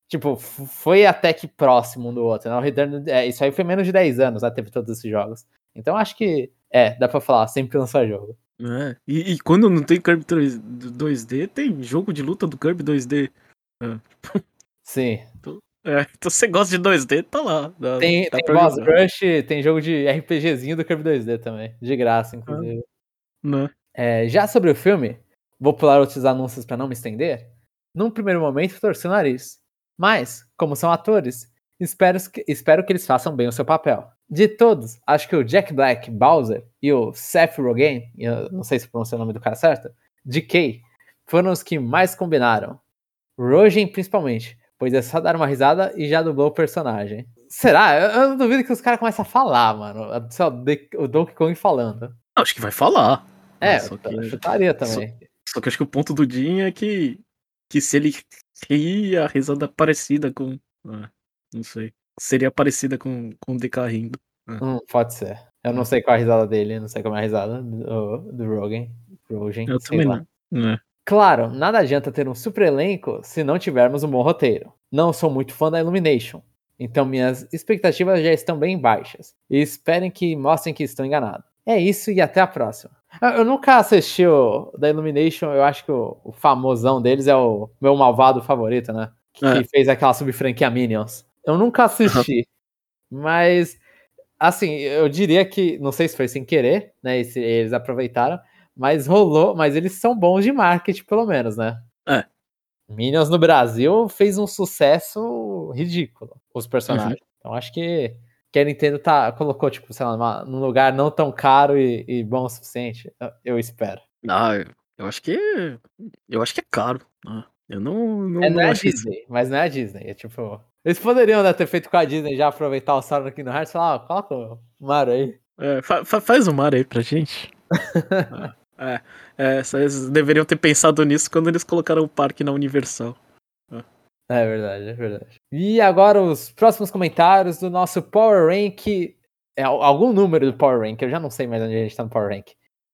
tipo, foi até que próximo um do outro, né? O Return, é, isso aí foi menos de 10 anos, né, teve todos esses jogos. Então acho que, é, dá pra falar, sempre lançar jogo. É, e, e, quando não tem Kirby 2D, tem jogo de luta do Kirby 2D. É. Sim. Então, é, então você gosta de 2D, tá lá. Dá, tem dá tem Boss Rush, tem jogo de RPGzinho do Kirby 2D também. De graça, inclusive. Né? É, já sobre o filme, vou pular outros anúncios para não me estender. Num primeiro momento, torci o nariz. Mas, como são atores, espero que, espero que eles façam bem o seu papel. De todos, acho que o Jack Black, Bowser, e o Seth Rogen, eu não sei se pronunciei o nome do cara certo, DK, foram os que mais combinaram. Rogen principalmente, pois é só dar uma risada e já dublou o personagem. Será? Eu, eu não duvido que os caras comecem a falar, mano. Só o Donkey Kong falando. Acho que vai falar. É, só que, eu chutaria também. Só, só, que acho que o ponto do Jim é que, que se ele ri, a risada é parecida com. Ah, não sei. Seria parecida com, com o DK rindo. Ah. Hum, pode ser. Eu não sei qual é a risada dele, não sei como é a risada do, do Rogan. Rogan eu também lá. não. É. Claro, nada adianta ter um super elenco se não tivermos um bom roteiro. Não sou muito fã da Illumination, então minhas expectativas já estão bem baixas. E esperem que mostrem que estou enganado. É isso e até a próxima. Eu nunca assisti o da Illumination, eu acho que o, o famosão deles é o meu malvado favorito, né? Que, é. fez aquela sub-franquia Minions. Eu nunca assisti, mas assim, eu diria que, não sei se foi sem querer, né? Se eles aproveitaram, mas rolou, mas eles são bons de marketing, pelo menos, né? É. Minions no Brasil fez um sucesso ridículo, os personagens. Uhum. Então acho que, que a Nintendo tá, colocou, tipo, sei lá, num lugar não tão caro e, e bom o suficiente. Eu espero. Ah, eu acho que. Eu acho que é caro. Né? Eu não. não é, não é a Disney, mas não é a Disney. É tipo. Eles poderiam né, ter feito com a Disney já aproveitar o aqui no Hearts e falar, ó, coloca o Mario aí. É, fa faz o Mario aí pra gente. É, é, vocês deveriam ter pensado nisso quando eles colocaram o parque na Universal. É. é verdade, é verdade. E agora os próximos comentários do nosso Power Rank. É, algum número do Power Rank, eu já não sei mais onde a gente tá no Power Rank.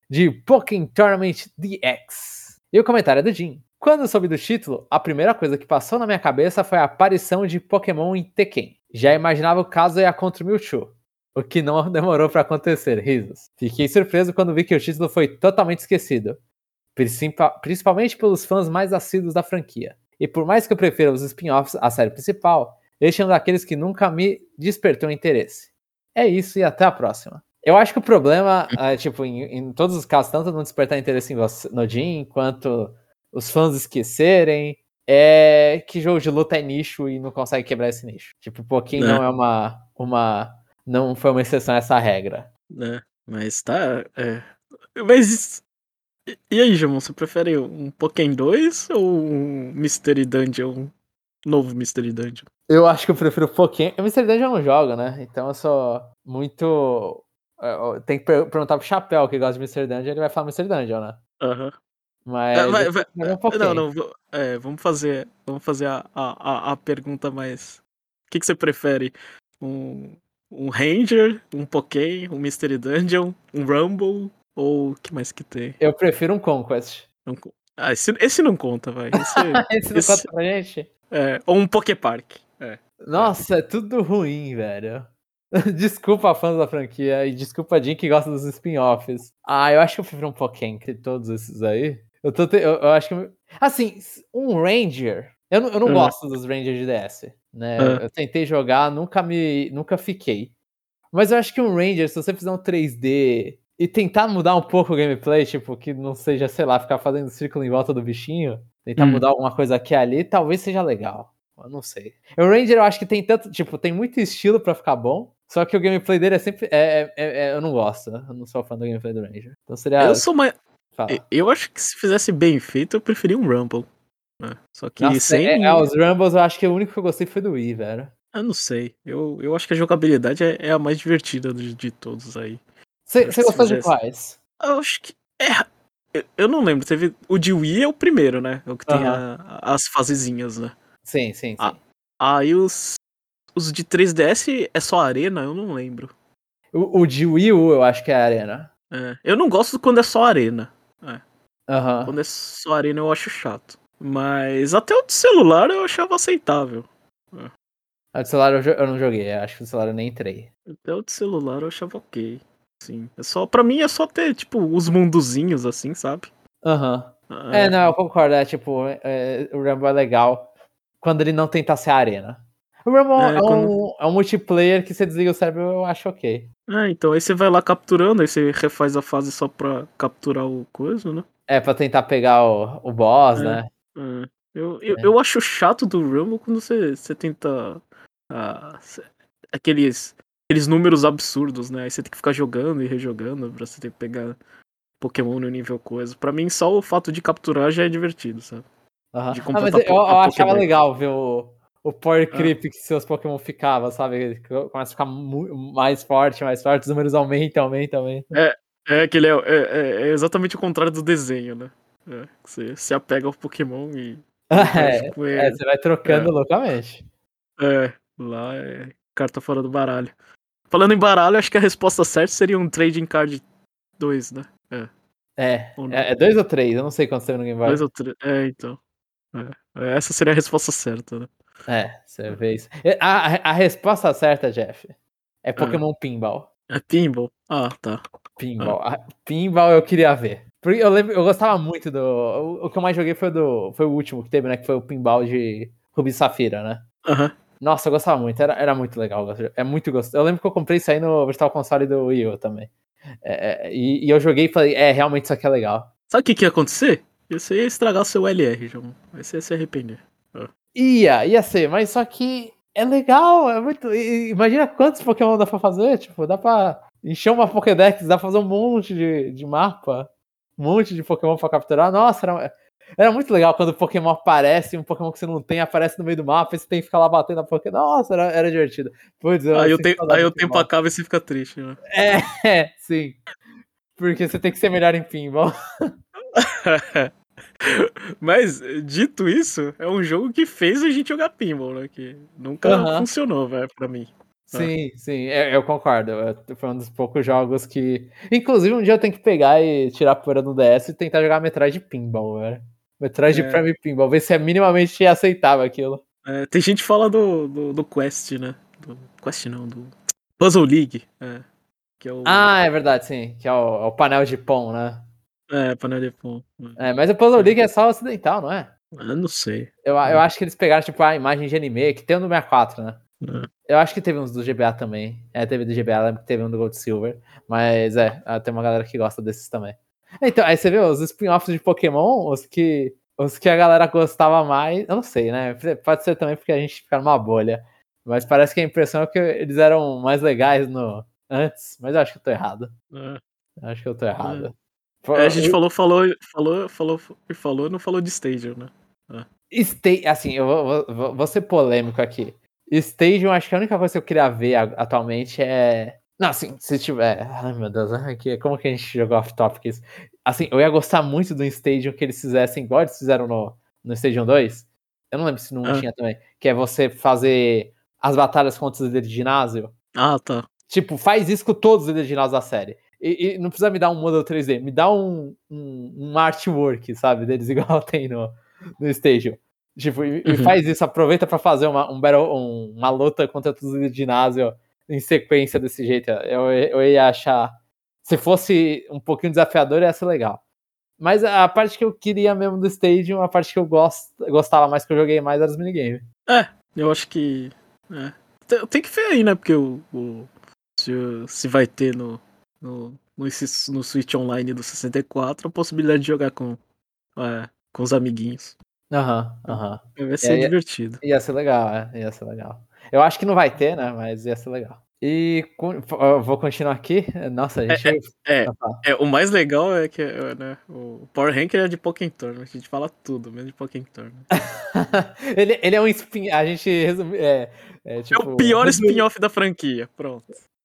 De Pokémon Tournament DX. E o comentário é do Jim. Quando soube do título, a primeira coisa que passou na minha cabeça foi a aparição de Pokémon em Tekken. Já imaginava o caso ia contra o Mewtwo o que não demorou para acontecer, risos. Fiquei surpreso quando vi que o título foi totalmente esquecido, principalmente pelos fãs mais assíduos da franquia. E por mais que eu prefira os spin-offs à série principal, este é um daqueles que nunca me despertou interesse. É isso e até a próxima. Eu acho que o problema, é, tipo, em, em, todos os casos, tanto não despertar interesse em você, no Jin, quanto os fãs esquecerem, é que jogo de luta é nicho e não consegue quebrar esse nicho. Tipo, pouquinho não, não é uma, uma não foi uma exceção a essa regra. Né? Mas tá. É... Mas. E aí, Jamon, você prefere um Pokémon 2 ou um Mystery Dungeon? Novo Mystery Dungeon? Eu acho que eu prefiro Pokémon. O Mystery Dungeon não joga, né? Então eu sou muito. Tem que perguntar pro Chapéu que gosta de Mystery Dungeon, ele vai falar Mystery Dungeon, né? Aham. Uhum. Mas. É, vai, vai, um não, não. É, vamos fazer, vamos fazer a, a, a pergunta mais. O que, que você prefere? Um, um Ranger, um Poké, um Mystery Dungeon, um Rumble, ou o que mais que tem? Eu prefiro um Conquest. Um, ah, esse, esse não conta, vai. Esse, esse não esse, conta pra gente? É, ou um Poké Park. É. Nossa, é. é tudo ruim, velho. desculpa fãs da franquia e desculpa a Jim que gosta dos spin-offs. Ah, eu acho que eu prefiro um Pokémon que todos esses aí. Eu, tô te... eu, eu, acho que. Assim, um Ranger. Eu não, eu não uhum. gosto dos Rangers de DS né? Uhum. Eu tentei jogar, nunca me, nunca fiquei. Mas eu acho que um Ranger, se você fizer um 3D e tentar mudar um pouco o gameplay, tipo, que não seja, sei lá, ficar fazendo círculo em volta do bichinho, tentar uhum. mudar alguma coisa aqui e ali, talvez seja legal. Eu não sei. O Ranger eu acho que tem tanto, tipo, tem muito estilo para ficar bom, só que o gameplay dele é sempre. É, é, é, eu não gosto? Eu não sou fã do gameplay do Ranger. Então seria. Eu sou mais. Fala. Eu acho que se fizesse bem feito, eu preferia um Rumble. É, só que Nossa, sem. É, é, os Rumbles eu acho que o único que eu gostei foi do Wii, velho. Eu não sei. Eu, eu acho que a jogabilidade é, é a mais divertida de, de todos aí. Você gostou de quais? Eu acho que. É. Eu, não lembro. Teve. O de Wii é o primeiro, né? É o que tem a, as fasezinhas, né? Sim, sim, sim. aí os. Os de 3DS é só arena? Eu não lembro. O, o de Wii U eu acho que é arena. É. Eu não gosto quando é só arena. É. Uhum. Quando é só arena eu acho chato. Mas até o de celular eu achava aceitável. É. A de celular eu, eu não joguei, acho que o celular eu nem entrei. Até o de celular eu achava ok. Sim. É só, pra mim é só ter, tipo, os mundozinhos assim, sabe? Aham. Uhum. É, não, eu concordo. É tipo, é, o Rambo é legal quando ele não tenta ser a arena. O Rumble É, é, quando- um, é um multiplayer que você desliga o cérebro, eu acho ok. É, então aí você vai lá capturando, aí você refaz a fase só pra capturar o coisa, né? É, pra tentar pegar o, o boss, É. né? É. Eu, eu, É. eu acho chato do Rumble quando você, você tenta. ah, aqueles, aqueles números absurdos, né? Aí você tem que ficar jogando e rejogando pra você ter que pegar Pokémon no nível coisa. Pra mim, só o fato de capturar já é divertido, sabe? Aham. de Ah, mas eu, eu achava legal ver o, o power Ah. creep que seus Pokémon ficavam, sabe? Começa a ficar mais forte, mais forte, os números aumentam, aumentam, aumentam. É que ele é, é, é- é exatamente o contrário do desenho, né? É, você se apega ao Pokémon e. É, é, você vai trocando loucamente. É, lá é carta fora do baralho. Falando em baralho, acho que a resposta certa seria um Trading Card 2, né? É, Ou não? é, é dois ou três, eu não sei quantos tem no Game Boy. Dois ou três. É, então. É. Essa seria a resposta certa, né? É, você vê isso. É, A, a resposta certa, Jeff, é Pokémon Pinball. É Pinball? Ah, tá. Pinball. A- Pinball eu queria ver. Eu lembro, eu gostava muito do. O, o que eu mais joguei foi do. Foi o último que teve, né? Que foi o pinball de Ruby Safira, né? Aham. Nossa, eu gostava muito, era, era muito legal. É muito gostoso. Eu lembro que eu comprei isso aí no Virtual Console do Wii U também. É, é, e, e eu joguei e falei, é, realmente isso aqui é legal. Sabe o que, que ia acontecer? Você ia estragar o seu LR, João. Você ia se arrepender. Ia, ia ser, mas só que é legal, é muito. Imagina quantos Pokémon dá pra fazer, tipo, dá pra encher uma Pokédex, dá pra fazer um monte de, de mapa, um monte de Pokémon pra capturar. Nossa, era, era muito legal quando o Pokémon aparece, um Pokémon que você não tem aparece no meio do mapa, e você tem que ficar lá batendo a Pokémon. Nossa, era, era divertido. Putz, eu Aí o, sinto tempo, saudade aí o tempo acaba e você fica triste, né? É, sim. Porque você tem que ser melhor em pinball. Mas, dito isso, é um jogo que fez a gente jogar pinball, né? Que nunca funcionou, velho, pra mim. Sim, sim, eu, eu concordo. É, Foi um dos poucos jogos que. Inclusive, um dia eu tenho que pegar e tirar a poeira do DS e tentar jogar Metroid Pinball, velho. Metroid É. Prime Pinball, ver se é minimamente aceitável aquilo. É, tem gente que fala do, do, do Quest, né? Do, Quest não, do Puzzle League. É, que é o. Ah, é verdade, sim. Que é o, é o painel de Pong, né? É, panela de pão. É, mas o Puzzle League é só ocidental, não é? Eu não sei. Eu, eu acho que eles pegaram, tipo, a imagem de anime, que tem o no 64, né? É. Eu acho que teve uns do GBA também. É, teve do GBA, lembro que teve um do Gold Silver. Mas é, ah, tem uma galera que gosta desses também. Então, aí você vê os spin-offs de Pokémon, os que, os que a galera gostava mais. Eu não sei, né? Pode ser também porque a gente fica numa bolha. Mas parece que a impressão é que eles eram mais legais no antes. Mas eu acho que eu tô errado. É. Eu acho que eu tô errado. É, a gente falou, falou, falou, falou e falou, não falou de Stadium, né? Sta- assim, eu vou, vou- vou ser polêmico aqui. Stadium, acho que a única coisa que eu queria ver atualmente é. Não, assim, se tiver. Ai, meu Deus, como que a gente jogou off-topic isso? Assim, eu ia gostar muito do Stadium que eles fizessem, igual eles fizeram no, no Stadium 2. Eu não lembro se não Ah. tinha também. Que é você fazer as batalhas contra os líderes de ginásio. Ah, tá. Tipo, faz isso com todos os líderes de ginásio da série. E, e não precisa me dar um modelo 3D, me dá um, um, um artwork, sabe? Deles igual tem no, no Stadium. Tipo, e, e Uhum. faz isso, aproveita pra fazer uma, um battle, um- uma luta contra todos de ginásio em sequência desse jeito. Eu, eu ia achar. Se fosse um pouquinho desafiador, ia ser legal. Mas a parte que eu queria mesmo do Stadium, a parte que eu gost, gostava mais, que eu joguei mais, era os minigames. Eu acho que. É. Tem, que ver aí, né? Porque o. o- se, se vai ter no, no, no, no Switch Online do 64 a possibilidade de jogar com, é, com os amiguinhos. Aham, aham. Vai ser aí- divertido. Ia ser legal, é, ia ser legal. Eu acho que não vai ter, né? Mas ia ser legal. E vou continuar aqui. Nossa, a gente. É, tá. é, o mais legal é que é, né, o Power Ranker é de Pokémon Turn. A gente fala tudo, menos de Pokémon Turn. ele, ele é um spin. A gente resume. É, é, É tipo, o pior resume- spin-off da franquia. Pronto.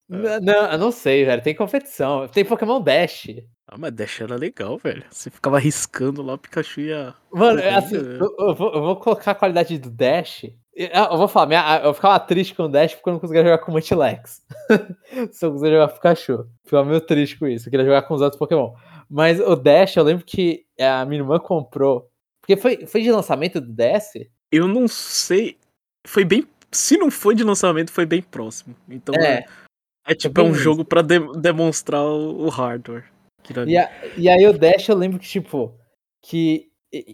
N- Não, eu não sei, velho. Tem competição. Tem Pokémon Dash. Ah, mas Dash era legal, velho. Você ficava riscando lá, o Pikachu ia. Mano, é assim, eu, eu vou, eu vou colocar a qualidade do Dash. Eu, eu vou falar, minha- eu ficava triste com o Dash porque eu não conseguia jogar com o Multilex. Só conseguia jogar com o Pikachu. Ficava meio triste com isso. Eu queria jogar com os outros Pokémon. Mas o Dash, eu lembro que a minha irmã comprou. Porque foi, foi de lançamento do DS? Eu não sei. Foi bem. Se não foi de lançamento, foi bem próximo. Então é, É. é tipo é bem um isso. jogo pra de- demonstrar o, o hardware. E, a- e aí o Dash eu lembro que, tipo, que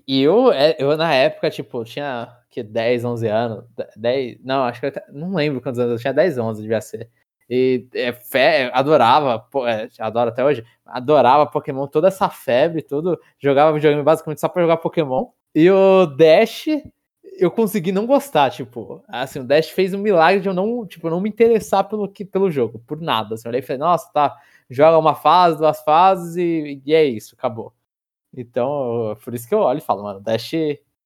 eu, é, eu, na época, tipo, tinha que 10, 11 anos. 10, não, acho que eu não lembro quantos anos eu tinha, 10, 11 devia ser. E é, fé, adorava, pô, é, adoro até hoje, adorava Pokémon, toda essa febre, tudo. Jogava videogame basicamente só pra jogar Pokémon. E o Dash, eu consegui não gostar, tipo, assim, o Dash fez um milagre de eu não, tipo, não me interessar pelo, pelo jogo, por nada. Assim, eu olhei e falei, nossa, tá, joga uma fase, duas fases e, e é isso, acabou. Então, por isso que eu olho e falo, mano, Dash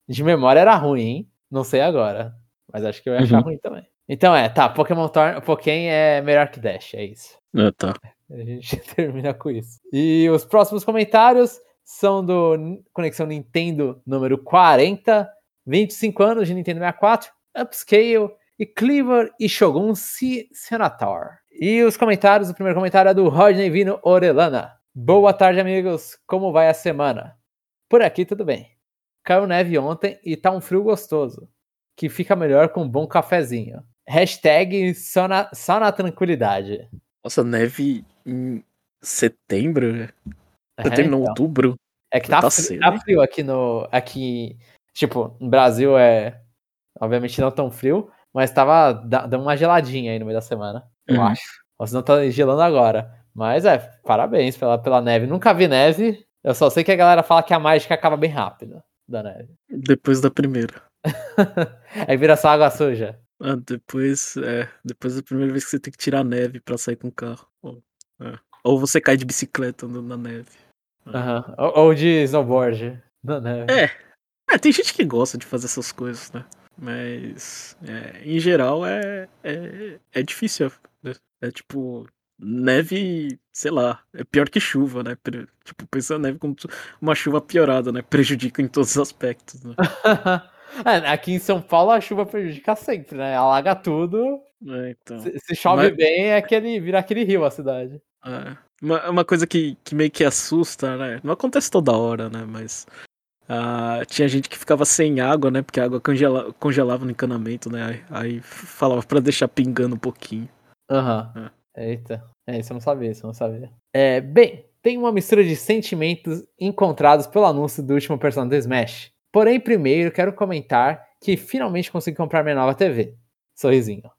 de memória era ruim, hein? Não sei agora, mas acho que eu ia achar uhum. ruim também. Então é, tá, Pokémon Torn, Pokémon é melhor que Dash, é isso. É, tá. A gente termina com isso. E os próximos comentários são do Conexão Nintendo número 40, 25 anos de Nintendo 64, Upscale e Cleaver e Shogun Senator. E os comentários, o primeiro comentário é do Rodney Vino Orelana. Boa tarde, amigos. Como vai a semana? Por aqui tudo bem. Caiu neve ontem e tá um frio gostoso, que fica melhor com um bom cafezinho. Hashtag só na, só na tranquilidade. Nossa, neve em setembro? É, Setembro, então. outubro. É que tá, tá, frio, tá frio aqui no. Aqui. Tipo, no Brasil é. Obviamente não tão frio, mas tava dando uma geladinha aí no meio da semana, eu uhum. acho. Ou senão tá gelando agora. Mas é, parabéns pela, pela neve. Nunca vi neve. Eu só sei que a galera fala que a mágica acaba bem rápido da neve. Depois da primeira. Aí vira só água suja. Ah, depois, é, depois da primeira vez que você tem que tirar a neve pra sair com o carro. Ou, é. ou você cai de bicicleta andando na neve. Uhum. Ou, ou, de snowboard na neve. É. é. Tem gente que gosta de fazer essas coisas, né? Mas, é, em geral, é, é, é difícil. Né? É tipo, neve, sei lá, é pior que chuva, né? Tipo, pensa a neve como uma chuva piorada, né? Prejudica em todos os aspectos, né? é, aqui em São Paulo a chuva prejudica sempre, né? Alaga tudo. É, então. se, se, chove Mas... bem, é aquele, vira aquele rio a cidade. É. Uma, uma coisa que, que meio que assusta, né? Não acontece toda hora, né? Mas Uh, tinha gente que ficava sem água, né? Porque a água congela, congelava no encanamento, né? Aí, falava para deixar pingando um pouquinho. Aham. Uhum. É. Eita. É, isso eu não sabia, isso eu não sabia. É, bem, tem uma mistura de sentimentos encontrados pelo anúncio do último Persona do Smash. Porém, primeiro quero comentar que finalmente consegui comprar minha nova TV. Sorrisinho.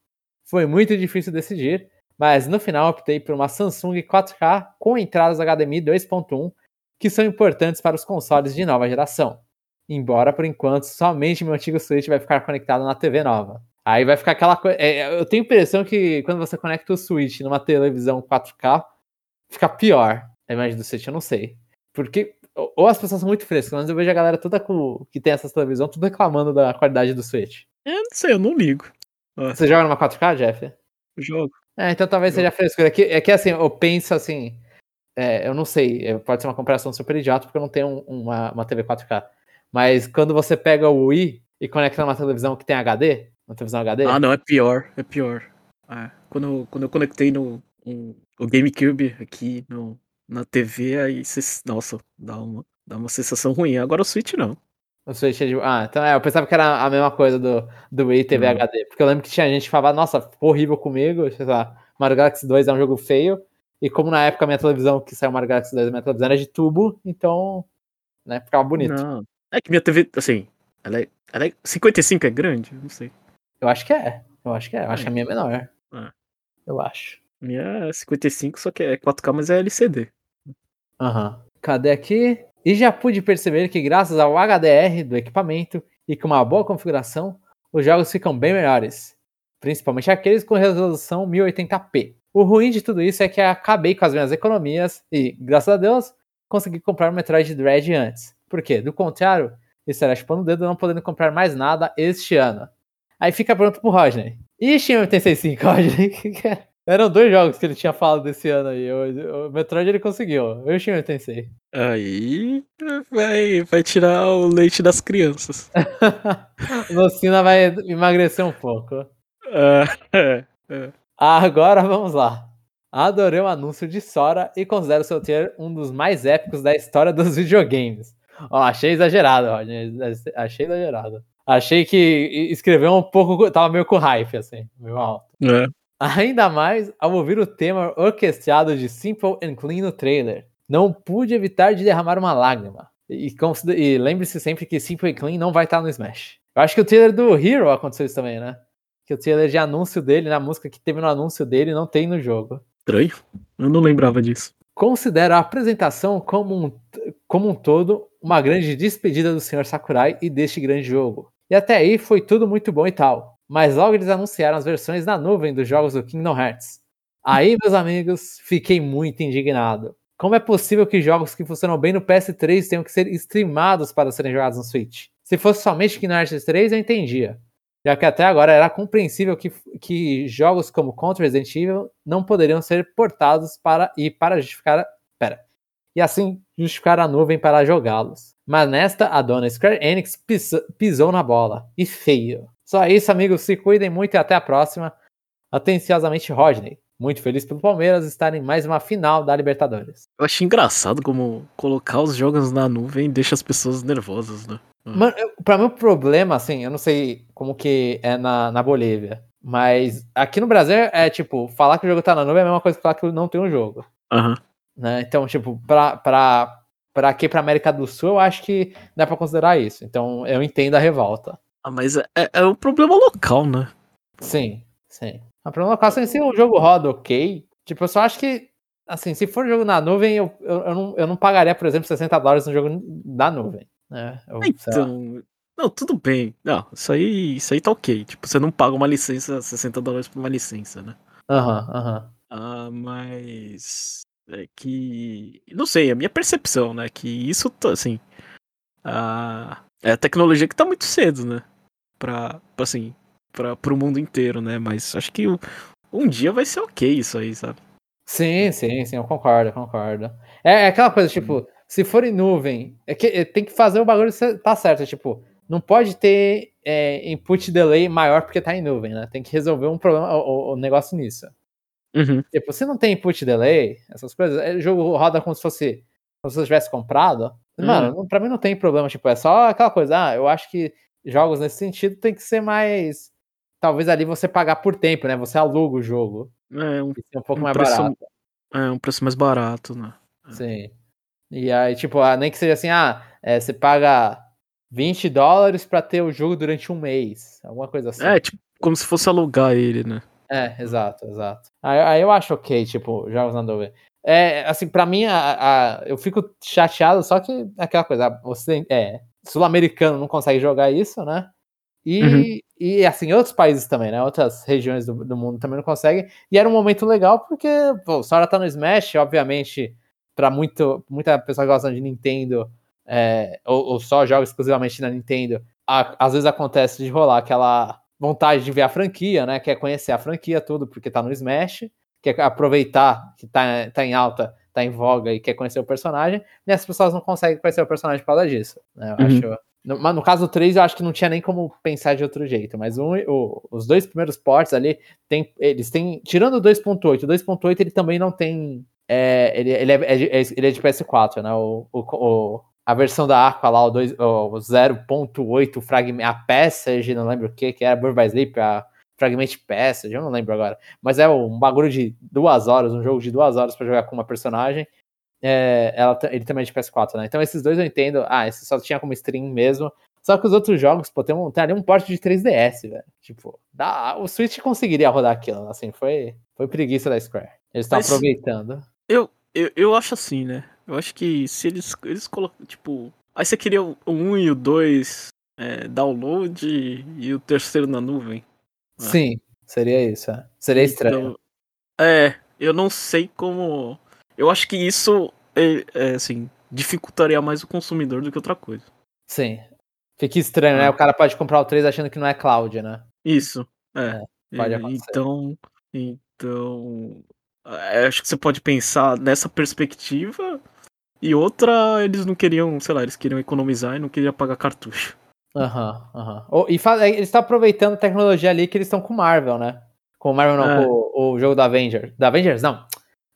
Foi muito difícil decidir, mas no final optei por uma Samsung 4K com entradas HDMI 2.1, que são importantes para os consoles de nova geração. Embora por enquanto somente meu antigo Switch vai ficar conectado na TV nova. Aí vai ficar aquela coisa. É, eu tenho a impressão que quando você conecta o Switch numa televisão 4K, fica pior a imagem do Switch, eu não sei. Porque. Ou as pessoas são muito frescas, mas eu vejo a galera toda com, que tem essas televisão tudo reclamando da qualidade do Switch. Eu não sei, eu não ligo. Você joga numa 4K, Jeff? Eu jogo. É, então talvez seja frescura. É que, é que assim, eu penso assim. É, eu não sei, é, pode ser uma comparação super idiota, porque eu não tenho uma, uma TV 4K. Mas quando você pega o Wii e conecta numa televisão que tem HD, uma televisão HD? Ah, não, é pior, é pior. É. Quando, quando eu conectei no um, o GameCube aqui no, na TV, aí você, nossa, dá uma, dá uma sensação ruim. Agora o Switch não. O Switch é de... Ah, então é, eu pensava que era a mesma coisa do, do Wii TV não. HD. Porque eu lembro que tinha gente que falava, nossa, horrível comigo, sei lá, Mario Galaxy 2 é um jogo feio. E como na época a minha televisão que saiu Mario Galaxy 2, a minha televisão era de tubo, então, né, ficava bonito. Não. É que minha TV, assim, ela é, ela é 55 é grande? Não sei. Eu acho que é. Eu acho que é. Eu acho que a minha é menor. É. Eu acho. Minha é 55, só que é 4K, mas é LCD. Aham. Uhum. Cadê aqui? E já pude perceber que graças ao HDR do equipamento e com uma boa configuração, os jogos ficam bem melhores. Principalmente aqueles com resolução 1080p. O ruim de tudo isso é que acabei com as minhas economias e, graças a Deus, consegui comprar o Metroid Dread antes. Por quê? Do contrário, estará chupando o dedo não podendo comprar mais nada este ano. Aí fica pronto pro Rodney. E Shin 865, Rodney? Eram dois jogos que ele tinha falado desse ano aí. O, o Metroid ele conseguiu. Eu Shin 86. Aí vai, vai tirar o leite das crianças. Lucina vai emagrecer um pouco. É, é, é. Agora vamos lá. Adorei o anúncio de Sora e considero seu ter um dos mais épicos da história dos videogames. Ó, achei exagerado, Rodney. Achei exagerado. Achei que escreveu um pouco. Tava meio com hype, assim, meio alto. É. Ainda mais ao ouvir o tema orquestrado de Simple and Clean no trailer. Não pude evitar de derramar uma lágrima. E, e lembre-se sempre que Simple Clean não vai estar no Smash. Eu acho que o trailer do Hero aconteceu isso também, né? Que o trailer de anúncio dele, na música que teve no anúncio dele, não tem no jogo. Estranho. Eu não lembrava disso. Considero a apresentação como um, como um todo uma grande despedida do Sr. Sakurai e deste grande jogo. E até aí foi tudo muito bom e tal. Mas logo eles anunciaram as versões na nuvem dos jogos do Kingdom Hearts. Aí, meus amigos, fiquei muito indignado. Como é possível que jogos que funcionam bem no PS3 tenham que ser streamados para serem jogados no Switch? Se fosse somente Kingdom Hearts 3, eu entendia. Já que até agora era compreensível que, que jogos como Contra Resident Evil não poderiam ser portados para e para justificar. Pera. E assim justificar a nuvem para jogá-los. Mas nesta, a dona Square Enix pis, pisou na bola. E feio. Só isso, amigos. Se cuidem muito e até a próxima. Atenciosamente, Rodney muito feliz pelo Palmeiras estar em mais uma final da Libertadores. Eu achei engraçado como colocar os jogos na nuvem deixa as pessoas nervosas, né? Hum. Mano, eu, pra mim o problema, assim, eu não sei como que é na, na Bolívia, mas aqui no Brasil é tipo, falar que o jogo tá na nuvem é a mesma coisa que falar que não tem um jogo. Uhum. Né? Então, tipo, pra, pra, pra aqui pra América do Sul, eu acho que dá pra considerar isso. Então, eu entendo a revolta. Ah, mas é, é, é um problema local, né? Sim, sim. A problema local, assim, se o jogo roda ok, tipo, eu só acho que, assim, se for jogo na nuvem, eu, eu, eu, não, eu não pagaria, por exemplo, 60 dólares no jogo da nuvem. Eu, então, não, tudo bem. Não, isso aí, isso aí tá ok. Tipo, você não paga uma licença, 60 dólares por uma licença, né? Aham, uhum, aham. Uhum. Ah, mas é que não sei, a minha percepção, né, que isso tá, assim, a é a tecnologia que tá muito cedo, né? Pra, assim, para pro mundo inteiro, né? Mas acho que um dia vai ser ok isso aí, sabe? Sim, sim, sim, eu concordo, eu concordo. É, é aquela coisa, tipo, se for em nuvem, é que é, tem que fazer o bagulho tá certo, tipo, não pode ter é, input delay maior porque tá em nuvem, né? Tem que resolver um problema, o, o negócio nisso. Uhum. Tipo, se não tem input delay, essas coisas, é, o jogo roda como se fosse como se você tivesse comprado. Uhum. Mano, pra mim não tem problema, tipo, é só aquela coisa, ah, eu acho que jogos nesse sentido tem que ser mais talvez ali você pagar por tempo, né? Você aluga o jogo. É um, um pouco um mais preço, barato. É um preço mais barato, né? É. Sim. E aí, tipo, ah, nem que seja assim, ah, é, você paga 20 dólares para ter o jogo durante um mês. Alguma coisa assim. É, tipo, como se fosse alugar ele, né? É, exato, exato. Aí, aí eu acho ok, tipo, jogos na nuvem. É, assim, pra mim, a, a, eu fico chateado, só que é aquela coisa, você é sul-americano não consegue jogar isso, né? E, uhum. e assim, outros países também, né? Outras regiões do, do, mundo também não conseguem. E era um momento legal porque pô, o hora tá no Smash, obviamente, para muito, muita pessoa que gosta de Nintendo, é, ou, ou, só joga exclusivamente na Nintendo, a, às vezes acontece de rolar aquela vontade de ver a franquia, né? Quer conhecer a franquia, tudo, porque tá no Smash, quer aproveitar que tá, tá em alta, tá em voga e quer conhecer o personagem, e as pessoas não conseguem conhecer o personagem por causa disso. Né? Eu uhum. acho no, mas no caso do 3, eu acho que não tinha nem como pensar de outro jeito. Mas um, o, os dois primeiros ports ali, tem, eles têm. Tirando o 2.8, o 2.8 ele também não tem. É, ele, ele, é, é, ele é de PS4, né? O, o, a versão da Aqua lá, o, o 0.8 fragment, a Passage, não lembro o que, que era Bird by Sleep, a Fragment Passage, eu não lembro agora. Mas é um bagulho de duas horas, um jogo de duas horas para jogar com uma personagem é, ela, ele também é de PS4, né? Então esses dois eu entendo. Ah, esse só tinha como stream mesmo. Só que os outros jogos, pô, tem, um, tem ali um porte de 3DS, velho. Tipo, dá, o Switch conseguiria rodar aquilo. Assim, foi, foi preguiça da Square. Eles estão aproveitando. Eu, eu, eu acho assim, né? Eu acho que se eles, eles colocam, tipo. Aí você queria o 1 e o 2 é, download e o terceiro na nuvem. Né? Sim, seria isso. É. Seria estranho. Então, é, eu não sei como eu acho que isso, é, é, assim, dificultaria mais o consumidor do que outra coisa. Sim. Fica estranho, né? Ah. O cara pode comprar o 3 achando que não é cloud, né? Isso, é. é pode acontecer. Então, então, é, acho que você pode pensar nessa perspectiva. E outra, eles não queriam, sei lá, eles queriam economizar e não queriam pagar cartucho. Aham, uhum, aham. Uhum. E eles estão aproveitando a tecnologia ali que eles estão com Marvel, né? Com o Marvel não, é. com o, o jogo da Avengers. Da Avengers, não.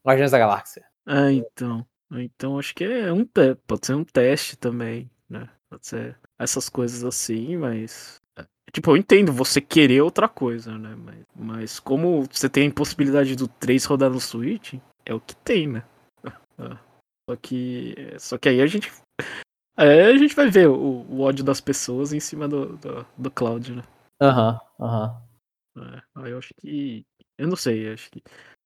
Guardiões da Galáxia. Ah, então. Então acho que é um pode ser um teste também, né? Pode ser essas coisas assim, mas. É, tipo, eu entendo você querer outra coisa, né? Mas, mas como você tem a impossibilidade do 3 rodar no Switch, é o que tem, né? Só que. Só que aí a gente. É, a gente vai ver o, o ódio das pessoas em cima do, do, do Cloud, né? Aham, aham. É, aí eu acho que. Eu não sei, acho que.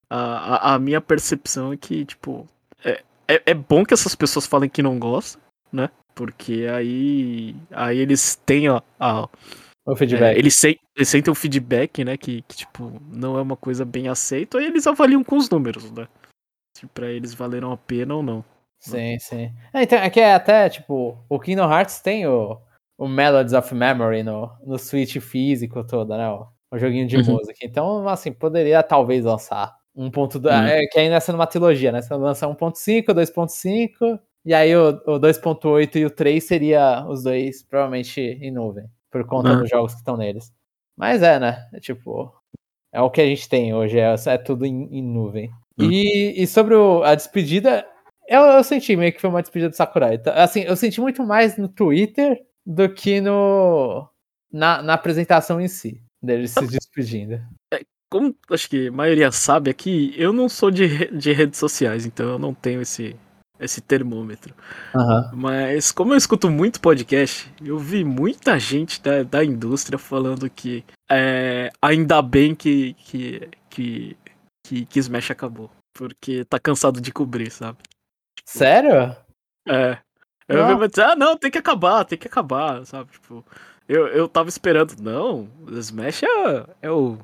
A, a, a minha percepção é que, tipo. É, é, é bom que essas pessoas falem que não gostam, né? Porque aí. Aí eles têm a. a O feedback. é, eles, se, eles sentem o feedback, né? Que, que, tipo, não é uma coisa bem aceita, aí eles avaliam com os números, né? Se pra eles valeram a pena ou não. Sim, sim. É, então, é que é até, tipo, o Kingdom Hearts tem o, o Melodies of Memory no, no Switch físico todo, né? O, o joguinho de Uhum. música. Então, assim, poderia talvez lançar 1.2. Uhum. É, que ainda é sendo uma trilogia, né? Você lança 1.5, 2.5, e aí o, o 2.8 e o 3 seria os dois, provavelmente, em nuvem, por conta dos jogos que estão neles. Mas é, né? É tipo. É o que a gente tem hoje, é, é tudo em, em nuvem. Uhum. E, e sobre o- a despedida, eu, eu senti meio que foi uma despedida do Sakurai. Tá- Assim, eu senti muito mais no Twitter do que no na, na apresentação em si, dele se despedindo. Como acho que a maioria sabe aqui, eu não sou de, de redes sociais, então eu não tenho esse, esse termômetro. Aham. Mas como eu escuto muito podcast, eu vi muita gente da, da indústria falando que é, ainda bem que, que, que, que, que Smash acabou. Porque tá cansado de cobrir, sabe? Sério? É. Eu Nossa. mesmo ah, não, tem que acabar, tem que acabar, sabe? Tipo, eu, eu tava esperando, não, Smash é, é, o,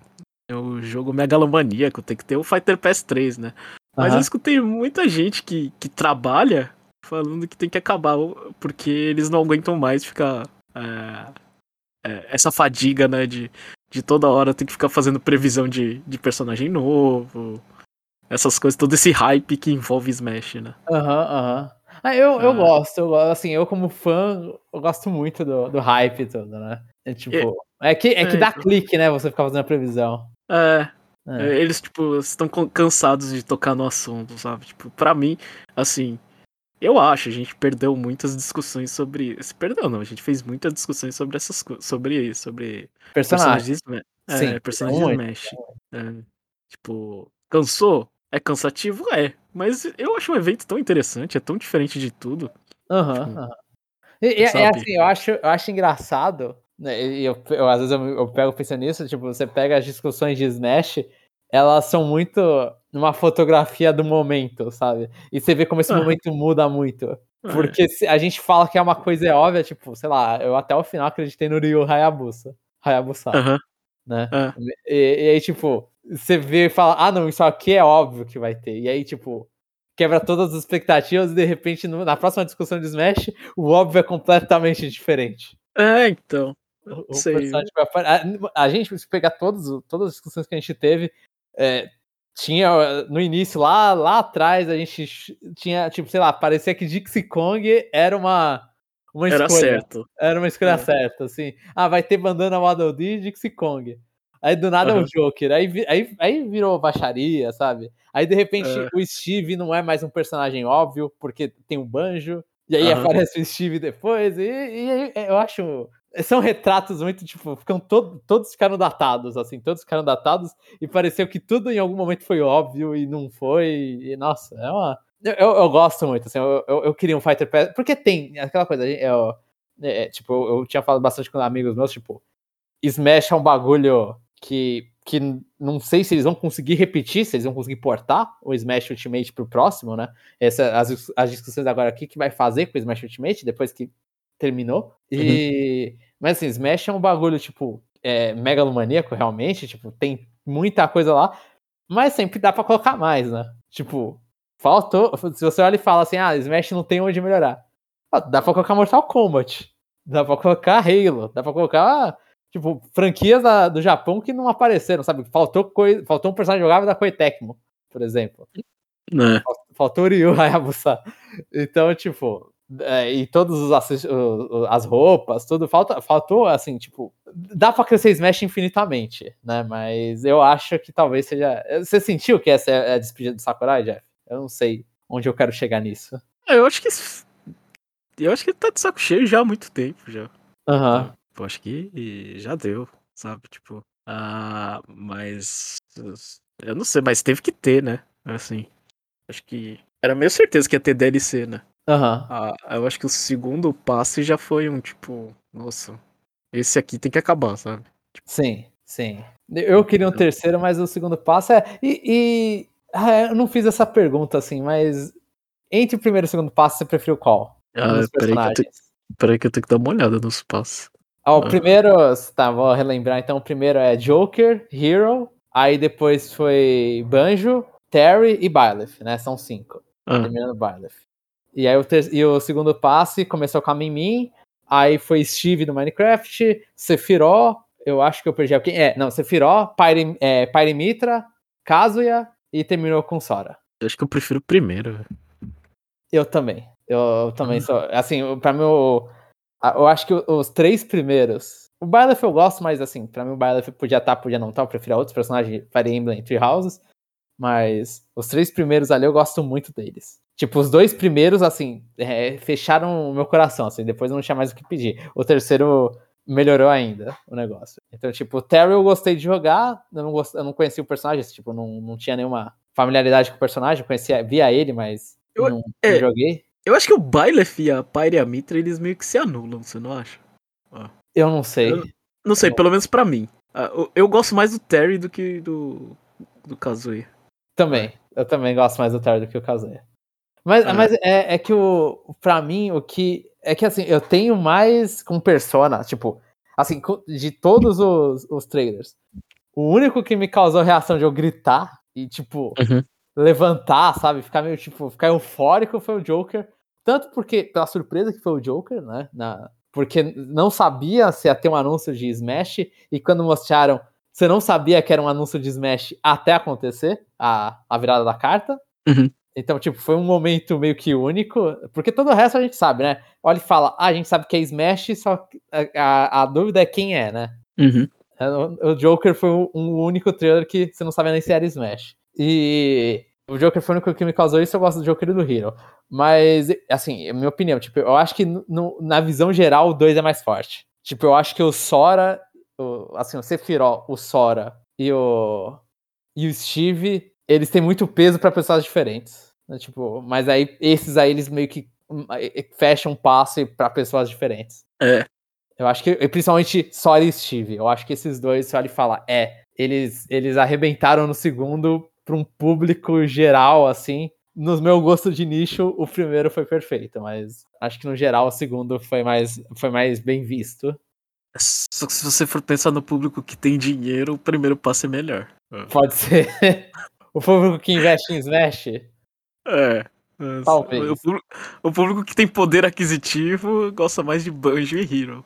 é o jogo megalomaníaco, tem que ter o Fighter Pass 3, né? Mas Aham. eu escutei muita gente que, que trabalha falando que tem que acabar, porque eles não aguentam mais ficar. é, é, essa fadiga, né? De, de toda hora ter que ficar fazendo previsão de, de personagem novo. Essas coisas, todo esse hype que envolve Smash, né? Aham, aham. Ah, eu, eu Ah. gosto, eu assim, eu como fã, eu gosto muito do, do hype todo, né? É tipo, é que, é que É, dá então. clique, né, você ficar fazendo a previsão. É, É. É, Eles, tipo, estão cansados de tocar no assunto, sabe? Tipo, pra mim, assim, eu acho, a gente perdeu muitas discussões sobre. Se perdeu, não, a gente fez muitas discussões sobre essas coisas. Sobre, sobre personagens Smash. Sim, é, personagens muito, Smash. É, tipo, cansou? É cansativo? É. Mas eu acho um evento tão interessante, é tão diferente de tudo. Aham, Tipo, aham. E, e- é assim, eu acho, eu acho engraçado, eu, eu- às vezes eu, eu pego pensando nisso, tipo, você pega as discussões de Smash, elas são muito numa fotografia do momento, sabe? E você vê como esse Aham. momento muda muito. É. Porque se a gente fala que é uma coisa óbvia, tipo, sei lá, eu até o final acreditei no Ryu Hayabusa. Hayabusa, Aham, né? é. E, e aí, tipo, você vê e fala, ah, não, isso aqui é óbvio que vai ter. E aí, tipo, quebra todas as expectativas e de repente, na próxima discussão de Smash, o óbvio é completamente diferente. É, então. Sei. a, a gente, se pegar todos, todas as discussões que a gente teve, é, tinha no início, lá, lá atrás, a gente tinha, tipo, sei lá, parecia que Dixie Kong era uma, uma Era escolha. certo. Era uma escolha É. certa, assim. Ah, vai ter bandana Waddle Dee e Dixie Kong. Aí do nada é Aham. o Joker. Aí, aí, aí virou baixaria, sabe? Aí de repente É. o Steve não é mais um personagem óbvio, porque tem um banjo. E aí Aham. aparece o Steve depois. E, e aí eu acho. São retratos muito, tipo, ficam todo, todos ficaram datados, assim, todos ficaram datados e pareceu que tudo em algum momento foi óbvio e não foi. E nossa, é uma. Eu, eu, gosto muito, assim, eu, eu, eu queria um Fighter Pass. Porque tem aquela coisa, eu, é, tipo, eu, eu tinha falado bastante com amigos meus, tipo, Smash é um bagulho que, que não sei se eles vão conseguir repetir, se eles vão conseguir portar o Smash Ultimate pro próximo, né? Essa, as, as discussões agora aqui que vai fazer com o Smash Ultimate depois que terminou. E, Mas assim, Smash é um bagulho, tipo, é, megalomaníaco, realmente, tipo, tem muita coisa lá, mas sempre dá pra colocar mais, né? Tipo, faltou. Se você olha e fala assim, ah, Smash não tem onde melhorar. Ah, Dá pra colocar Mortal Kombat. Dá pra colocar Halo. Dá pra colocar, tipo, franquias da- do Japão que não apareceram, sabe? Faltou, coi- faltou um personagem jogável da Koei Tecmo, por exemplo. Né? Faltou Ryu Hayabusa. Então, tipo, é, e o- as roupas, tudo, falta, faltou, assim, tipo, dá pra crescer Smash infinitamente, né? Mas eu acho que talvez seja. Você sentiu que essa é a despedida do Sakurai, Jeff? Eu não sei onde eu quero chegar nisso. É, Eu acho que. Eu acho que ele tá de saco cheio já há muito tempo já. Aham. Eu acho que já deu, sabe? Tipo. Ah, mas. Eu não sei, mas teve que ter, né? Assim. Acho que. Era meio certeza que ia ter DLC, né? Aham. Ah, eu acho que o segundo passe já foi um tipo, nossa, esse aqui tem que acabar, sabe? Sim, sim. Eu queria um terceiro, mas o segundo passo é. E. e- ah, eu não fiz essa pergunta assim, mas. Entre o primeiro e o segundo passo, você preferiu qual? Ah, peraí que, eu personagens. tenho, peraí que eu tenho que dar uma olhada nos passes. Ah, o Ah. primeiro. Tá, vou relembrar. Então, o primeiro é Joker, Hero. Aí depois foi Banjo, Terry e Byleth, né? São cinco. Ah, Terminando Byleth. E aí o, ter- e o segundo passe começou com a Mimim. Aí foi Steve do Minecraft, Sephiroth. Eu acho que eu perdi alguém. É, não, Sephiroth, Pyre, é, Pyrimitra, Kazuya e terminou com Sora. eu acho que eu prefiro o primeiro. Eu também. Eu, eu também sou. Assim, pra mim, a- eu acho que os três primeiros. O Byleth eu gosto, mas assim, pra mim o Byleth podia estar, podia não estar. Eu prefiro outros personagens Fire Emblem Three Houses. Mas os três primeiros ali eu gosto muito deles. Tipo, os dois primeiros, assim, é, fecharam o meu coração, assim, depois eu não tinha mais o que pedir. O terceiro melhorou ainda o negócio. Então, tipo, o Terry eu gostei de jogar, eu não, gost... eu não conhecia o personagem, tipo, não, não tinha nenhuma familiaridade com o personagem, eu conhecia, via ele, mas Eu- não, é. não joguei. Eu acho que o Byleth e a Pyre e a Mitra, eles meio que se anulam, você não acha? Eu não sei. Eu- Não sei, Eu- pelo menos pra mim. Ah, eu, eu gosto mais do Terry do que do, do Kazuya. Também. Eu também gosto mais do Terry do que o Kazuya. Mas, Ah. mas é, é que o. Pra mim, o que. É que assim, eu tenho mais com Persona, tipo, assim, de todos os, os trailers. O único que me causou reação de eu gritar e, tipo, Uhum. levantar, sabe? Ficar meio, tipo, ficar eufórico foi o Joker. Tanto porque, pela surpresa que foi o Joker, né? Na, porque não sabia se ia ter um anúncio de Smash, e quando mostraram, você não sabia que era um anúncio de Smash até acontecer a, a virada da carta. Uhum. Então, tipo, foi um momento meio que único, porque todo o resto a gente sabe, né? Olha e fala, ah, a gente sabe que é Smash, só a, a, a dúvida é quem é, né? Uhum. É, O Joker foi um, um único trailer que você não sabia nem se era Smash. E o Joker foi o único que me causou isso, eu gosto do Joker e do Hero. Mas, assim, é minha opinião, tipo, eu acho que no- na visão geral o 2 é mais forte. Tipo, eu acho que o Sora, o, assim, o Sephiroth, o Sora e o, e o Steve, eles têm muito peso pra pessoas diferentes. Né? Tipo, mas aí, esses aí, eles meio que hum, fecham um passe pra pessoas diferentes. É. Eu acho que, principalmente Sora e Steve, eu acho que esses dois, você olha e fala, é, eles, eles arrebentaram no segundo pra um público geral, assim. No meu gosto de nicho, o primeiro foi perfeito, mas acho que no geral o segundo foi mais, foi mais bem visto. Só que se você for pensar no público que tem dinheiro, o primeiro passo é melhor. Pode ser. o público que investe em Smash. É. Talvez. O público, o público que tem poder aquisitivo gosta mais de Banjo e Hero.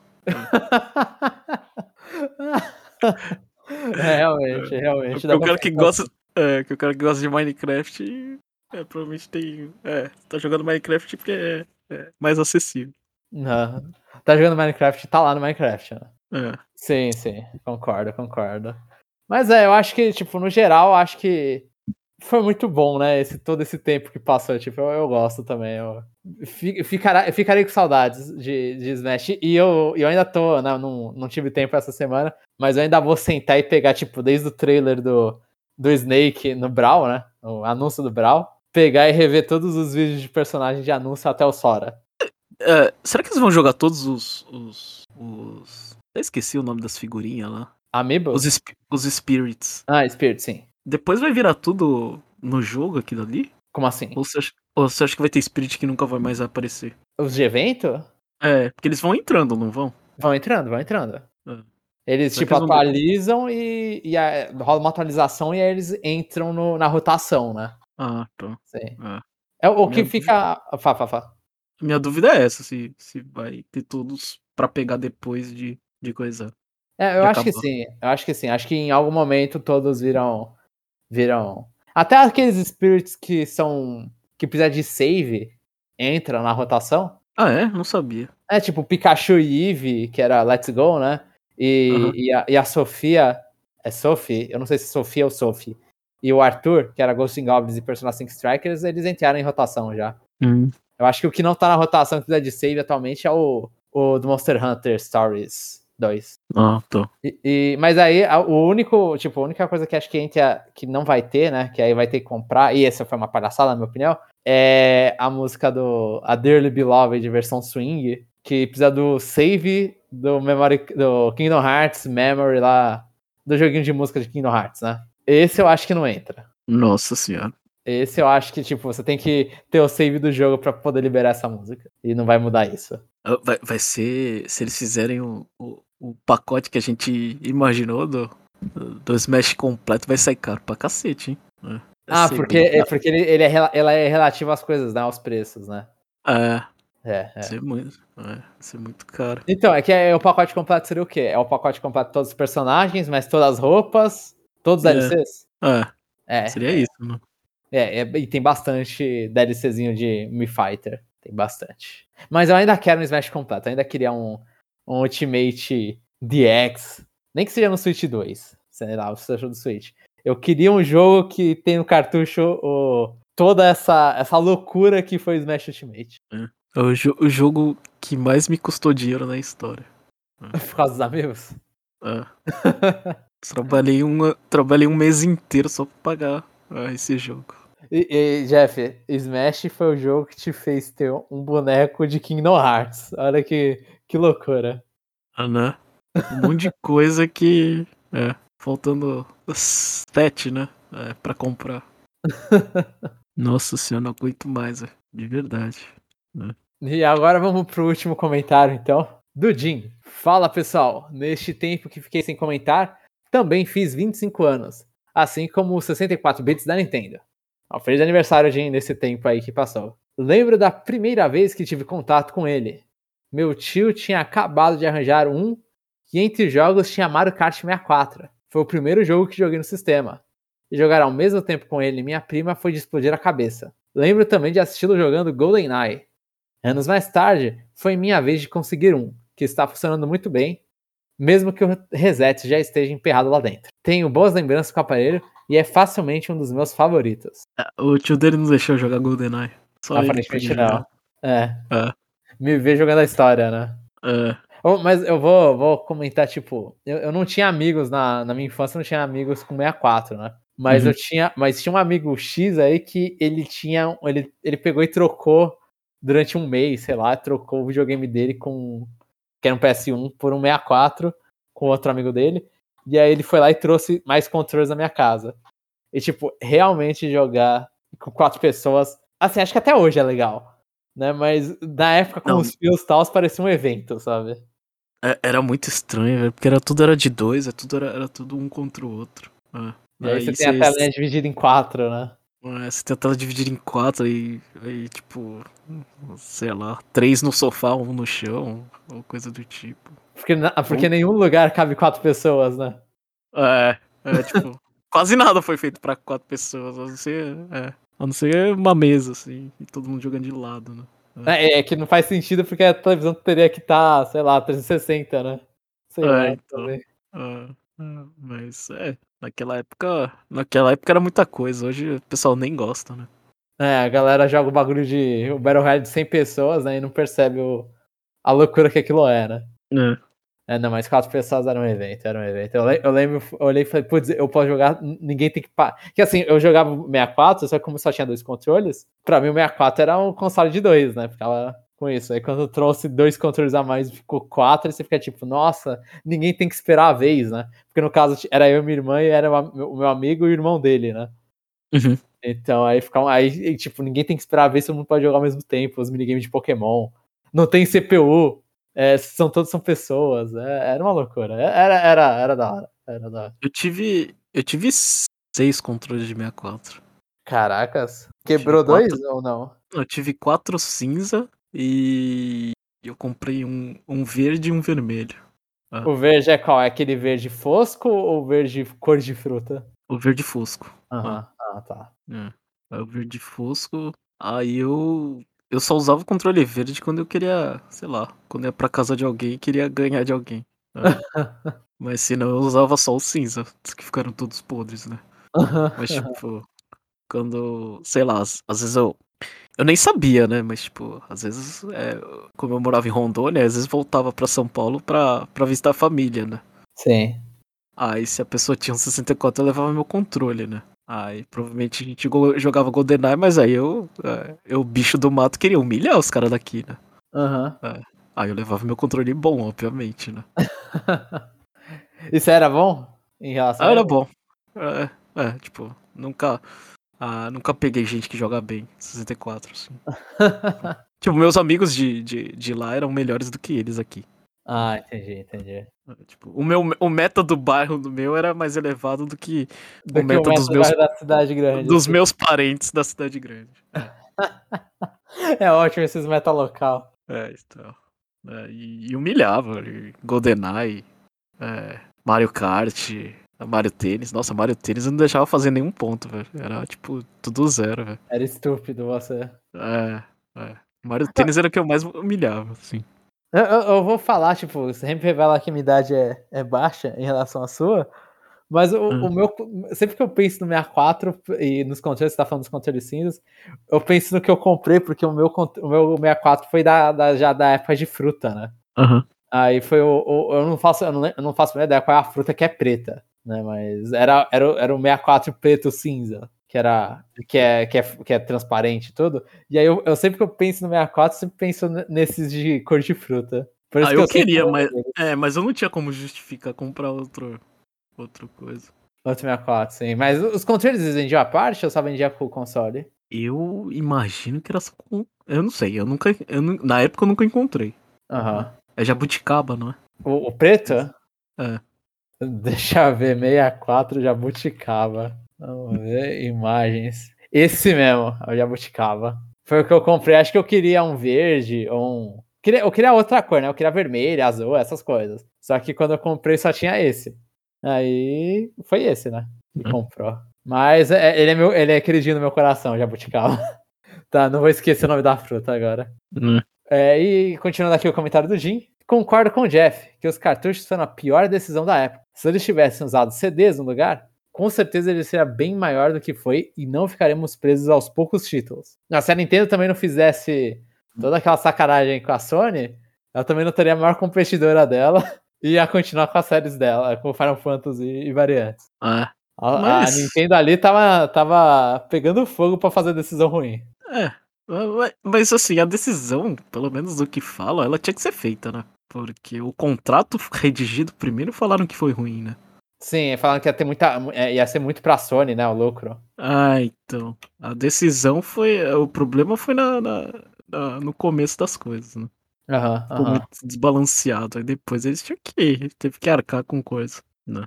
É, realmente, realmente. Porque dá o cara que gosta. É, que o cara que gosta de Minecraft é, provavelmente tem. É, tá jogando Minecraft porque é, é mais acessível. Não. Tá jogando Minecraft, tá lá no Minecraft, né? É. Sim, sim, concordo, concordo. Mas é, eu acho que, tipo, no geral, acho que foi muito bom, né? Esse, todo esse tempo que passou, tipo, eu, eu gosto também. Eu fi- ficará- eu ficarei com saudades de, de Smash. E eu, eu ainda tô, né, não, não tive tempo essa semana, mas eu ainda vou sentar e pegar, tipo, desde o trailer do, do Snake no Brawl, né? O anúncio do Brawl. Pegar e rever todos os vídeos de personagem de anúncio até o Sora. É, será que eles vão jogar todos os. os. os... Eu esqueci o nome das figurinhas lá. Amiibo? Os, os Spirits. Ah, Spirit, sim. Depois vai virar tudo no jogo aquilo ali? Como assim? Ou você acha, ou você acha que vai ter Spirit que nunca vai mais aparecer? Os de evento? É, porque eles vão entrando, não vão? Vão entrando, vão entrando. É. Eles, Será tipo, que eles vão- atualizam e, e a- rola uma atualização e aí eles entram no- na rotação, né? Ah, tá. Sim. É. É o que Minha fica. Fá, fá, fá. Minha dúvida é essa, se, se vai ter todos pra pegar depois de, de coisa. É, eu acho que acabou. sim. Eu acho que sim. Acho que em algum momento todos viram. Viram. Até aqueles spirits que são. que precisam de save entram na rotação. Ah, é? Não sabia. É tipo Pikachu e Eevee, que era Let's Go, né? E, Aham. e, a, e a Sofia. É Sophie? Eu não sei se é Sofia ou Sophie. E o Arthur, que era Ghost in Goblins e Persona 5 Strikers, eles entraram em rotação já. Eu acho que o que não tá na rotação que precisa de save atualmente é o, o do Monster Hunter Stories 2. Ah, tá. E, e- mas aí, a- o único, tipo, a única coisa que acho que entra, que não vai ter, né? Que aí vai ter que comprar, e essa foi uma palhaçada, na minha opinião, é a música do A Dearly Beloved versão swing, que precisa do save do memory do Kingdom Hearts Memory lá do joguinho de música de Kingdom Hearts, né? Esse eu acho que não entra. Nossa senhora. Esse eu acho que, tipo, você tem que ter o save do jogo para poder liberar essa música. E não vai mudar isso. Ah, vai, vai ser. Se eles fizerem o, o, o pacote que a gente imaginou do, do Smash completo, vai sair caro pra cacete, hein? É, ah, porque, é porque ele, ele é, ela é relativo às coisas, né? Aos preços, né? É. É, é. Ser muito, é, muito caro. Então, é que é, o pacote completo seria o quê? É o pacote completo de todos os personagens, mas todas as roupas, todos os É. DLCs? É, É. seria isso, né? É, é, e tem bastante DLCzinho de Mi Fighter. Tem bastante. Mas eu ainda quero um Smash completo. Eu ainda queria um, um Ultimate DX. Nem que seja no Switch 2. Sei lá, o seja do Switch. Eu queria um jogo que tem no cartucho toda essa, essa loucura que foi o Smash Ultimate. É o, jo- o jogo que mais me custou dinheiro na história. Por causa dos amigos. É. trabalhei, uma, trabalhei um mês inteiro só pra pagar ah, esse jogo. E, e, Jeff, Smash foi o jogo que te fez ter um boneco de Kingdom Hearts. Olha que, que loucura. Ah, né? Um monte de coisa que. É, faltando sete, né? É, pra comprar. Nossa senhora, não aguento mais, é, de verdade. E agora vamos pro último comentário, então. Do Jim. Fala, pessoal. Neste tempo que fiquei sem comentar, também fiz 25 anos. Assim como os 64 bits da Nintendo. Feliz aniversário, Jim, nesse tempo aí que passou. Lembro da primeira vez que tive contato com ele. Meu tio tinha acabado de arranjar um e entre os jogos tinha Mario Kart 64. Foi o primeiro jogo que joguei no sistema. E jogar ao mesmo tempo com ele e minha prima foi de explodir a cabeça. Lembro também de assisti-lo jogando GoldenEye. Anos mais tarde, foi minha vez de conseguir um, que está funcionando muito bem, mesmo que o reset já esteja emperrado lá dentro. Tenho boas lembranças com o aparelho e é facilmente um dos meus favoritos. É, O tio dele não deixou jogar GoldenEye. Só ele Aparentemente não. É. É. Me ver jogando a história, né? É, Oh, Mas eu vou, vou comentar, tipo, eu, eu não tinha amigos na, na minha infância, eu não tinha amigos com 64, né? Mas Uhum. eu tinha, mas tinha um amigo X aí que ele tinha, ele, ele pegou e trocou durante um mês, sei lá, trocou o videogame dele com, que era um PS1 por um 64 com outro amigo dele. E aí ele foi lá e trouxe mais controles na minha casa. E tipo, realmente jogar com quatro pessoas, assim, acho que até hoje é legal. Né, mas na época com Não. os fios tal, parecia um evento, sabe? é, era muito estranho, velho, porque era tudo era de dois, é tudo era, era tudo um contra o outro. É. E aí, você tem a telinha dividida em quatro, né? É, você tem a tela dividida em quatro e, aí, tipo, sei lá, três no sofá, um no chão, ou coisa do tipo. Porque, na- porque nenhum lugar cabe quatro pessoas, né? É, é tipo, quase nada foi feito pra quatro pessoas, ser, é, a não ser uma mesa, assim, e todo mundo jogando de lado, né? É, é que não faz sentido porque a televisão teria que estar, sei lá, 360, né? Sei É, lá, então. também. É, é, mas, é, naquela época, naquela época era muita coisa, hoje o pessoal nem gosta, né? É, a galera joga o bagulho de. O Battle Royale de 100 pessoas, né? E não percebe o, a loucura que aquilo é, né? É. É, não, mas quatro pessoas era um evento, era um evento. Eu, eu lembro, eu olhei e falei, putz, eu posso jogar, ninguém tem que. Pa... Que assim, eu jogava o 64, só que como só tinha dois controles, pra mim o 64 era um console de dois, né? Ficava com isso. Aí quando eu trouxe dois controles a mais e ficou quatro, aí você fica tipo, nossa, ninguém tem que esperar a vez, né? Porque no caso era eu e minha irmã e era o meu amigo e o irmão dele, né? Uhum. Então aí fica. Aí, e, tipo, ninguém tem que esperar a vez, todo mundo pode jogar ao mesmo tempo, os minigames de Pokémon. Não tem CPU. É, são todos são pessoas. é, era uma loucura. Era, era, era da hora. Era da hora. Eu tive, eu tive seis controles de 64. Caracas. Quebrou dois ou não? Eu tive quatro cinza e eu comprei um, um verde e um vermelho. O verde é qual? É aquele verde fosco ou verde cor de fruta? O verde fosco. Aham. Ah, tá. É. Aí o verde fosco. Aí eu. Eu só usava o controle verde quando eu queria, sei lá, quando ia pra casa de alguém e queria ganhar de alguém. É. Mas senão eu usava só o cinza, que ficaram todos podres, né? Mas tipo, quando, sei lá, às, às vezes eu. Eu nem sabia, né? Mas, tipo, às vezes, é, como eu morava em Rondônia, às vezes voltava pra São Paulo pra, pra visitar a família, né? Sim. Aí se a pessoa tinha um 64, eu levava meu controle, né? Aí provavelmente a gente jogava GoldenEye, mas aí eu, é, eu, bicho do mato, queria humilhar os caras daqui, né? Aham. Aí eu levava meu controle bom, obviamente, né? Isso era bom? Em relação Ah, era bom. É, é, tipo, nunca. Ah, nunca peguei gente que joga bem 64, assim. Tipo, meus amigos de, de, de lá eram melhores do que eles aqui. Ah, entendi, entendi. Tipo, o, meu, o meta do bairro do meu era mais elevado do que Do que meta o dos meus- da cidade grande. dos assim. meus parentes da cidade grande. É ótimo esses meta local. É, então. É, e, e humilhava. e GoldenEye, é, Mario Kart, Mario Tênis. Nossa, Mario Tênis eu não deixava fazer nenhum ponto, velho. Era, tipo, tudo zero, velho. Era estúpido você. É, é. Mario Tênis era o que eu mais humilhava, assim. Eu, eu- eu vou falar, tipo, sempre revela que minha idade é, é baixa em relação à sua. Mas o, Hum. o meu. Sempre que eu penso no 64 e nos controles, você tá falando dos controles cinzas, eu penso no que eu comprei, porque o meu, o meu 64 foi da, da- já da época de fruta, né? Aham. Aí foi o. o- eu não faço, eu não, eu não faço ideia qual é a fruta que é preta, né? Mas era, era, o- era o 64 preto cinza, que era. que é, que é, que é transparente e tudo. E aí eu, eu sempre que eu penso no 64, eu sempre penso nesses de cor de fruta. Por Ah, eu sempre queria, mas-. É, mas eu não tinha como justificar comprar outro, outra coisa. Outro 64, sim. Mas os controles eles vendiam à parte ou só vendia com o console? Eu imagino que era só com. Eu não sei, eu nunca. Eu, na época eu nunca encontrei. Aham. É jabuticaba, não é? O, o preto? É. Deixa eu ver, 64 jabuticaba. Vamos ver, imagens. Esse mesmo, é o jabuticaba. Foi o que eu comprei. Acho que eu queria um verde ou um. Queria, eu queria outra cor, né? Eu queria vermelho, azul, essas coisas. Só que quando eu comprei só tinha esse. Aí foi esse, né? Que Uhum. comprou. Mas é- ele, é meu, ele é queridinho no meu coração, jabuticaba. tá, não vou esquecer o nome da fruta agora. Hum. É, e continuando aqui o comentário do Jim, concordo com o Jeff que os cartuchos foram a pior decisão da época. Se eles tivessem usado CDs no lugar, com certeza ele seria bem maior do que foi e não ficaremos presos aos poucos títulos. Não, se a Nintendo também não fizesse toda aquela sacanagem com a Sony, ela também não teria a maior competidora dela e ia continuar com as séries dela, com Final Fantasy e variantes. Ah, A, a Mas- Nintendo ali tava, tava pegando fogo pra fazer decisão ruim. é. Mas- Mas assim, a decisão, pelo menos do que falam, ela tinha que ser feita, né? Porque o contrato redigido primeiro falaram que foi ruim, né? Sim, falando que ia ter muita. é, ia ser muito pra Sony, né? O lucro. Ah, então. A decisão foi. O problema foi na, na- na- no começo das coisas, né? Aham, aham. muito desbalanceado. Aí depois eles tinham que. Teve que arcar com coisa. Né?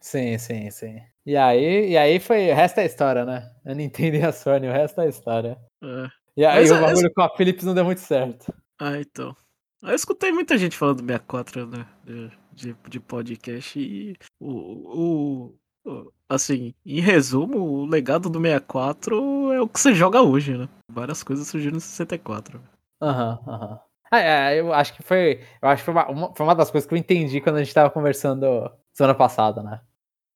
Sim, sim, sim. E aí, e aí foi. O resto é história, né? A Nintendo e a Sony, o resto é história. É. E aí Mas o é- bagulho com a Philips não deu muito certo. Ah, então. Eu escutei muita gente falando do 64, né? De, de, de podcast e o, o, o- Assim, em resumo, o legado do 64 é o que você joga hoje, né? Várias coisas surgiram no 64. Aham, aham. Ah, é, eu acho que foi. Eu acho que foi uma, uma- foi uma das coisas que eu entendi quando a gente tava conversando semana passada, né?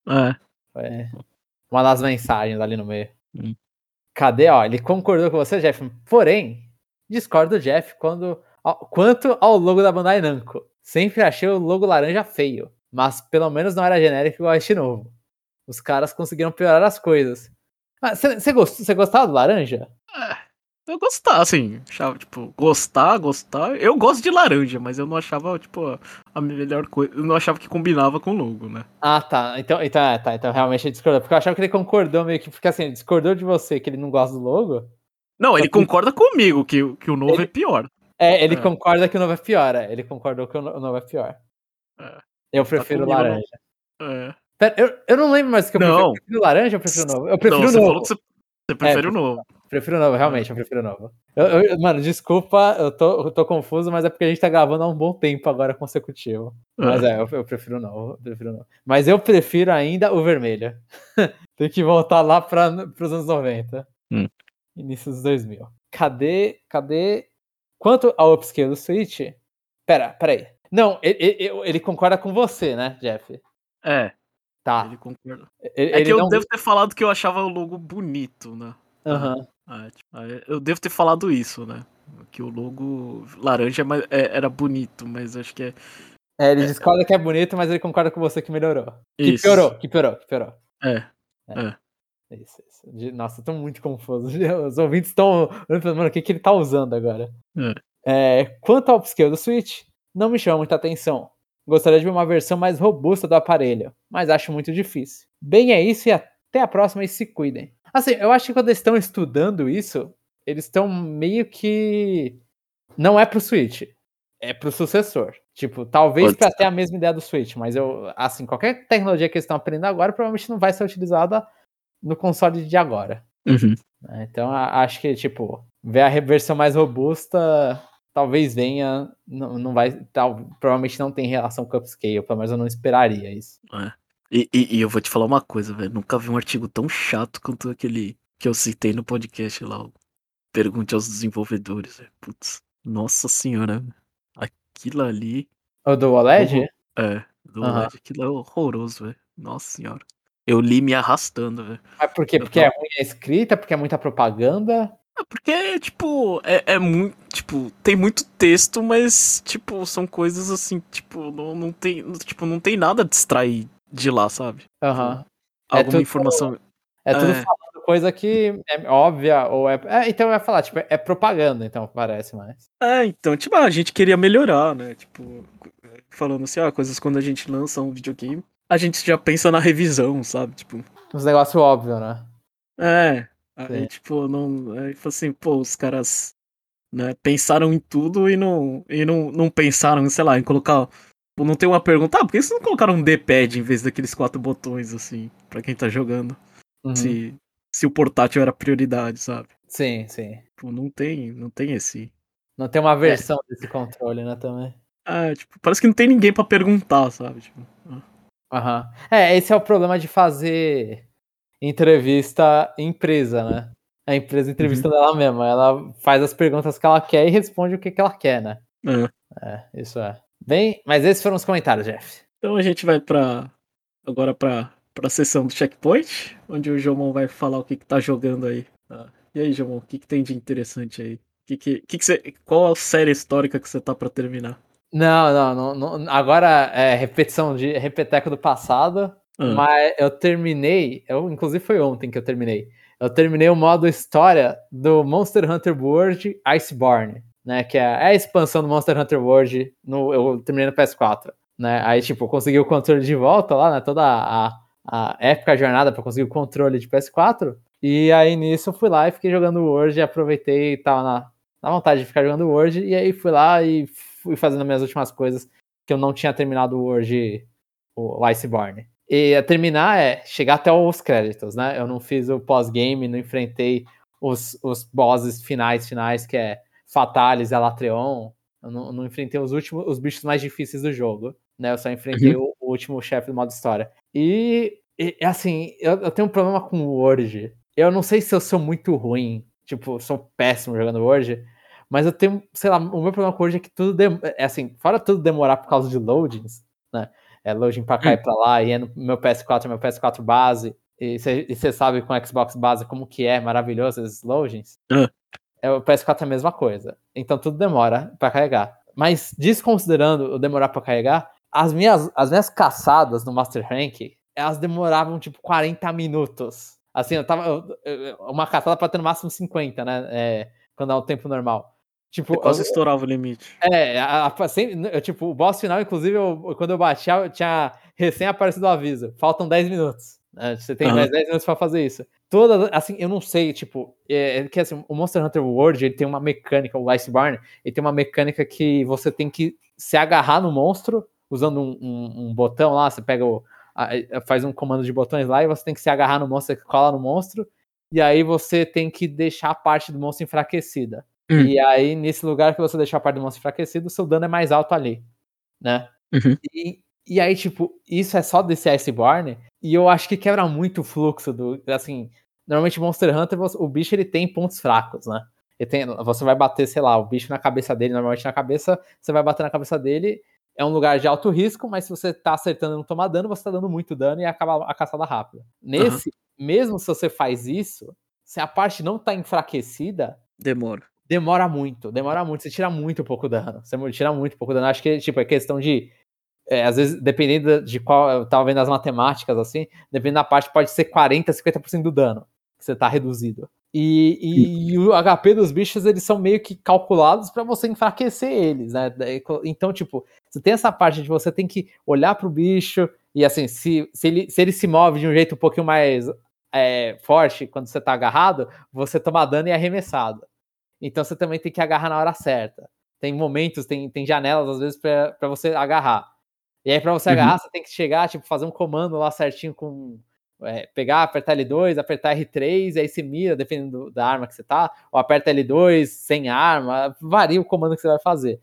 É. Foi uma das mensagens ali no meio. Hum. Cadê, ó? Ele concordou com você, Jeff. Porém, discordo do Jeff quando, quanto ao logo da Bandai Namco. Sempre achei o logo laranja feio, mas pelo menos não era genérico igual este novo. Os caras conseguiram piorar as coisas. Você gostava do laranja? Eu gostava, assim, achava, tipo, gostar, gostar. Eu gosto de laranja, mas eu não achava, tipo, a- melhor coisa. Eu não achava que combinava com o logo, né? Ah, tá. Então, então, é, tá. então realmente ele discordou. Porque eu achava que ele concordou meio que. Porque assim, ele discordou de você, que ele não gosta do logo. Não, ele concorda comigo que, o- que o novo Ele- é pior. É, ele É. concorda que o novo é pior. É. Ele concordou que o no- o novo é pior. É. Eu prefiro comigo, laranja. É. Pera, eu, eu não lembro mais o que eu prefiro. Não. Eu prefiro laranja ou eu prefiro novo? Eu Não, prefiro você novo. falou que você, você prefere o novo. Prefiro novo, realmente, eu prefiro novo. Eu- eu- mano, desculpa, eu tô, eu tô confuso, mas é porque a gente tá gravando há um bom tempo agora consecutivo. Mas é, eu, eu prefiro novo, eu prefiro novo. Mas eu prefiro ainda o vermelho. Tem que voltar lá para os anos 90. Hum. Início dos 2000. Cadê, cadê... Quanto ao upscale do Switch... Pera, pera aí. Não, ele, ele- ele concorda com você, né, Jeff? É, Tá. ele concorda. Ele, É ele que eu não... devo ter falado que eu achava o logo bonito, né? Aham. Ah, tipo, aí eu devo ter falado isso, né? Que o logo laranja é é- era bonito, mas acho que é. É, ele discorda que é bonito, mas ele concorda com você que melhorou. Que Isso. piorou, que piorou, que piorou. É. É. É. Isso, isso. De- Nossa, eu tô muito confuso. Os ouvintes estão. Mano, o que, que ele tá usando agora? É, quanto ao upscale do Switch, não me chama muita atenção. Gostaria de ver uma versão mais robusta do aparelho, mas acho muito difícil. Bem, é isso e até a próxima e se cuidem. Assim, eu acho que quando eles estão estudando isso, eles estão meio que. Não é pro Switch, é pro sucessor. Tipo, talvez para ter a mesma ideia do Switch, mas eu, assim, qualquer tecnologia que eles estão aprendendo agora provavelmente não vai ser utilizada no console de agora. Uhum. né? Então acho que, tipo, ver a versão mais robusta talvez venha, não, não vai, tal, provavelmente não tem relação com upscale, pelo menos eu não esperaria isso. E, e- e eu vou te falar uma coisa, velho. Nunca vi um artigo tão chato quanto aquele que eu citei no podcast lá. o Pergunte aos desenvolvedores, velho. Putz, nossa senhora. Aquilo ali. O do OLED? É, do Aham. OLED, aquilo é horroroso, velho. Nossa senhora. Eu li me arrastando, velho. Mas por quê? Porque é ruim a escrita, porque é muita propaganda. É porque, tipo, é, é muito. Tipo, tem muito texto, mas, tipo, são coisas assim, tipo, não, não tem. Tipo, não tem nada a distrair de lá, sabe? Aham. É Alguma tudo- informação. É tudo É. falando coisa que é óbvia ou é. é, então eu ia falar, tipo, é propaganda, então parece mais. É, então, tipo, a gente queria melhorar, né? Tipo, falando assim, ah, coisas quando a gente lança um videogame, a gente já pensa na revisão, sabe? Tipo, Uns negócios óbvios, né? é. Aí, Sim. tipo, não. Aí, tipo assim, pô, os caras né, pensaram em tudo e não, e não, não pensaram, sei lá, em colocar. Não tem uma pergunta, ah, por que vocês não colocaram um D-pad em vez daqueles quatro botões, assim, pra quem tá jogando? Uhum. Se, se o portátil era prioridade, sabe? Sim, sim. Pô, não tem, não tem esse. Não tem uma versão desse controle, né, também. Ah, tipo, parece que não tem ninguém pra perguntar, sabe? Tipo, ah. Aham. É, esse é o problema de fazer entrevista em empresa, né? A empresa entrevista dela mesma. Ela faz as perguntas que ela quer e responde o que, que ela quer, né? É. É, isso é. Bem, mas esses foram os comentários, Jeff. Então a gente vai para agora para a sessão do checkpoint, onde o Jomon vai falar o que, que tá jogando aí. Tá? E aí, Jomon, o que, que tem de interessante aí? Que que, que que você, qual a série histórica que você tá para terminar? Não, não, não, não, Agora é repetição de repeteco do passado. Ah, Mas eu terminei. Eu, inclusive foi ontem que eu terminei. Eu terminei o modo história do Monster Hunter World Iceborne, né? Que é, é a expansão do Monster Hunter World. No, eu terminei no PS4. Né? Aí, tipo, eu consegui o controle de volta lá, né? Toda a, a épica jornada para conseguir o controle de PS4. E aí nisso eu fui lá e fiquei jogando World aproveitei e tava na, na vontade de ficar jogando World. E aí fui lá e fui fazendo as minhas últimas coisas que eu não tinha terminado o World, o Iceborne. E a terminar é chegar até os créditos, né? Eu não fiz o pós-game, não enfrentei os, os bosses finais, finais, que é Fatalis e Alatreon. Eu não, não enfrentei os últimos, os bichos mais difíceis do jogo, né? Eu só enfrentei o, o último chefe do modo história. E, e, assim, eu, eu tenho um problema com o Word. Eu não sei se eu sou muito ruim, tipo, sou péssimo jogando Word, mas eu tenho, sei lá, o meu problema com Word é que tudo, dem- é assim, fora tudo demorar por causa de loadings, né? É loading pra cá e pra lá, e é no meu PS4, meu PS4 base, e você sabe com o Xbox base como que é maravilhoso esses loadings. É, o PS4 é a mesma coisa. Então tudo demora pra carregar. Mas desconsiderando o demorar pra carregar, as minhas, as minhas caçadas no Master Rank, elas demoravam tipo 40 minutos. Assim, eu tava. eu- eu- uma caçada pra ter no máximo 50, né? É, quando é o tempo normal. Tipo, quase eu- estourava o limite. é, a, a, eu, tipo, o boss final, inclusive, eu- quando eu bati, eu tinha recém aparecido o aviso. Faltam 10 minutos. né? Você tem Aham. mais 10 minutos pra fazer isso. Toda, assim, eu não sei, tipo, é, é que assim, o Monster Hunter World, ele tem uma mecânica, o Iceborne, ele tem uma mecânica que você tem que se agarrar no monstro, usando um, um- um botão lá, você pega o, faz um comando de botões lá, e você tem que se agarrar no monstro, você cola no monstro, e aí você tem que deixar a parte do monstro enfraquecida. Hum. E aí, nesse lugar que você deixar a parte do monstro enfraquecido, o seu dano é mais alto ali, né? Uhum. E, e aí, tipo, isso é só desse Iceborne, e eu acho que quebra muito o fluxo do, assim, normalmente Monster Hunter, o bicho ele tem pontos fracos, né? Tem, você vai bater, sei lá, o bicho na cabeça dele, normalmente na cabeça, você vai bater na cabeça dele, é um lugar de alto risco, mas se você tá acertando e não tomar dano, você tá dando muito dano e acaba a caçada rápida. Nesse, mesmo se você faz isso, se a parte não tá enfraquecida, Demora. Demora muito, demora muito, você tira muito pouco dano. Você tira muito pouco dano. Acho que, tipo, é questão de é, às vezes, dependendo de qual. Eu tava vendo as matemáticas assim, dependendo da parte, pode ser 40%, 50% do dano que você tá reduzido. E, e, e, o HP dos bichos, eles são meio que calculados para você enfraquecer eles, né? Então, tipo, você tem essa parte de você tem que olhar pro bicho e, assim, se, se, ele, se ele se move de um jeito um pouquinho mais é, forte quando você tá agarrado, você toma dano e é arremessado. Então, você também tem que agarrar na hora certa. Tem momentos, tem, tem janelas, às vezes, para você agarrar. E aí, pra você uhum. agarrar, você tem que chegar, tipo, fazer um comando lá certinho com é, pegar, apertar L2, apertar R3, e aí você mira, dependendo da arma que você tá, ou aperta L2 sem arma, varia o comando que você vai fazer.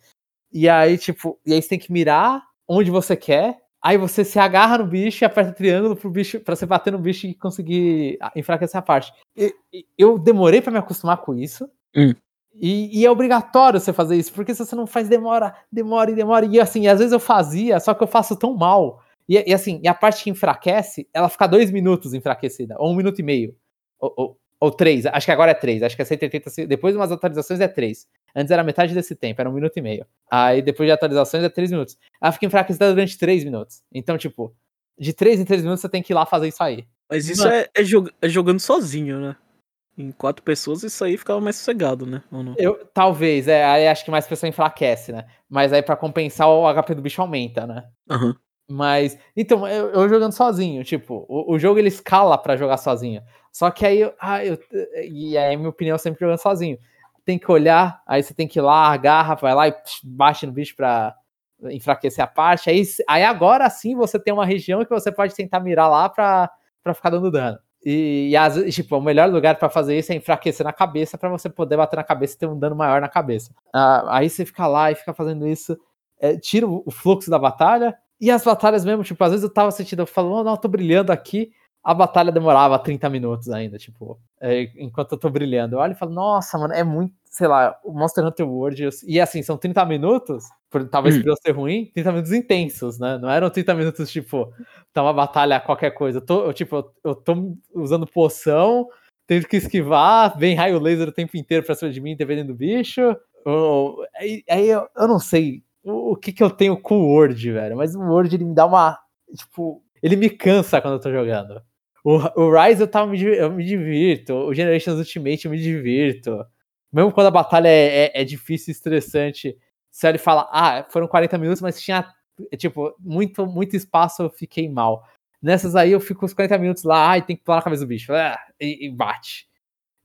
E aí, tipo, e aí você tem que mirar onde você quer, aí você se agarra no bicho e aperta triângulo pro bicho, pra você bater no bicho e conseguir enfraquecer a parte. E, eu demorei para me acostumar com isso. Hum. E, e, é obrigatório você fazer isso, porque se você não faz, demora, demora e demora. E assim, às vezes eu fazia, só que eu faço tão mal e, e, assim, e a parte que enfraquece, ela fica dois minutos enfraquecida, ou um minuto e meio. Ou, ou, ou três, acho que agora é três, acho que é 180, depois de umas atualizações é três. Antes era metade desse tempo, era um minuto e meio. Aí depois de atualizações é três minutos. Ela fica enfraquecida durante três minutos. Então, tipo, de três em três minutos você tem que ir lá fazer isso aí. Mas isso é, é, jog é jogando sozinho, né? Em quatro pessoas, isso aí ficava mais sossegado, né? Eu, talvez, é. Aí acho que mais pessoa enfraquece, né? Mas aí para compensar, o HP do bicho aumenta, né? Uhum. Mas, então, eu, eu, jogando sozinho, tipo, o, o jogo ele escala para jogar sozinho. Só que aí, ah, eu, e aí, minha opinião, sempre jogando sozinho. Tem que olhar, aí você tem que ir lá, agarra, vai lá e bate no bicho pra enfraquecer a parte. Aí, aí agora sim você tem uma região que você pode tentar mirar lá pra, pra ficar dando dano. E, e tipo, o melhor lugar para fazer isso é enfraquecer na cabeça para você poder bater na cabeça e ter um dano maior na cabeça. Ah, aí você fica lá e fica fazendo isso, é, tira o fluxo da batalha e as batalhas mesmo, tipo, às vezes eu tava sentindo, eu falo, oh, não, eu tô brilhando aqui. A batalha demorava 30 minutos ainda, tipo, é, enquanto eu tô brilhando. Eu olho e falo, nossa, mano, é muito, sei lá, o Monster Hunter World. E assim, são 30 minutos, por, talvez hum. por eu ser ruim, 30 minutos intensos, né? Não eram 30 minutos, tipo, tá uma batalha qualquer coisa. Eu tô, eu, tipo, eu, eu tô usando poção, tendo que esquivar, vem raio laser o tempo inteiro pra cima de mim, dependendo do bicho. Ou, aí, aí eu, eu não sei o, que que eu tenho com o Word, velho. Mas o Word, ele me dá uma. Tipo, ele me cansa quando eu tô jogando. O, o Rise eu, tava, eu me divirto. O Generations Ultimate eu me divirto. Mesmo quando a batalha é, é, é difícil e estressante. Se ele fala, ah, foram 40 minutos, mas tinha, tipo, muito, muito espaço, eu fiquei mal. Nessas aí eu fico uns 40 minutos lá, ai, tem que pular na cabeça do bicho. Ah, e, e, bate.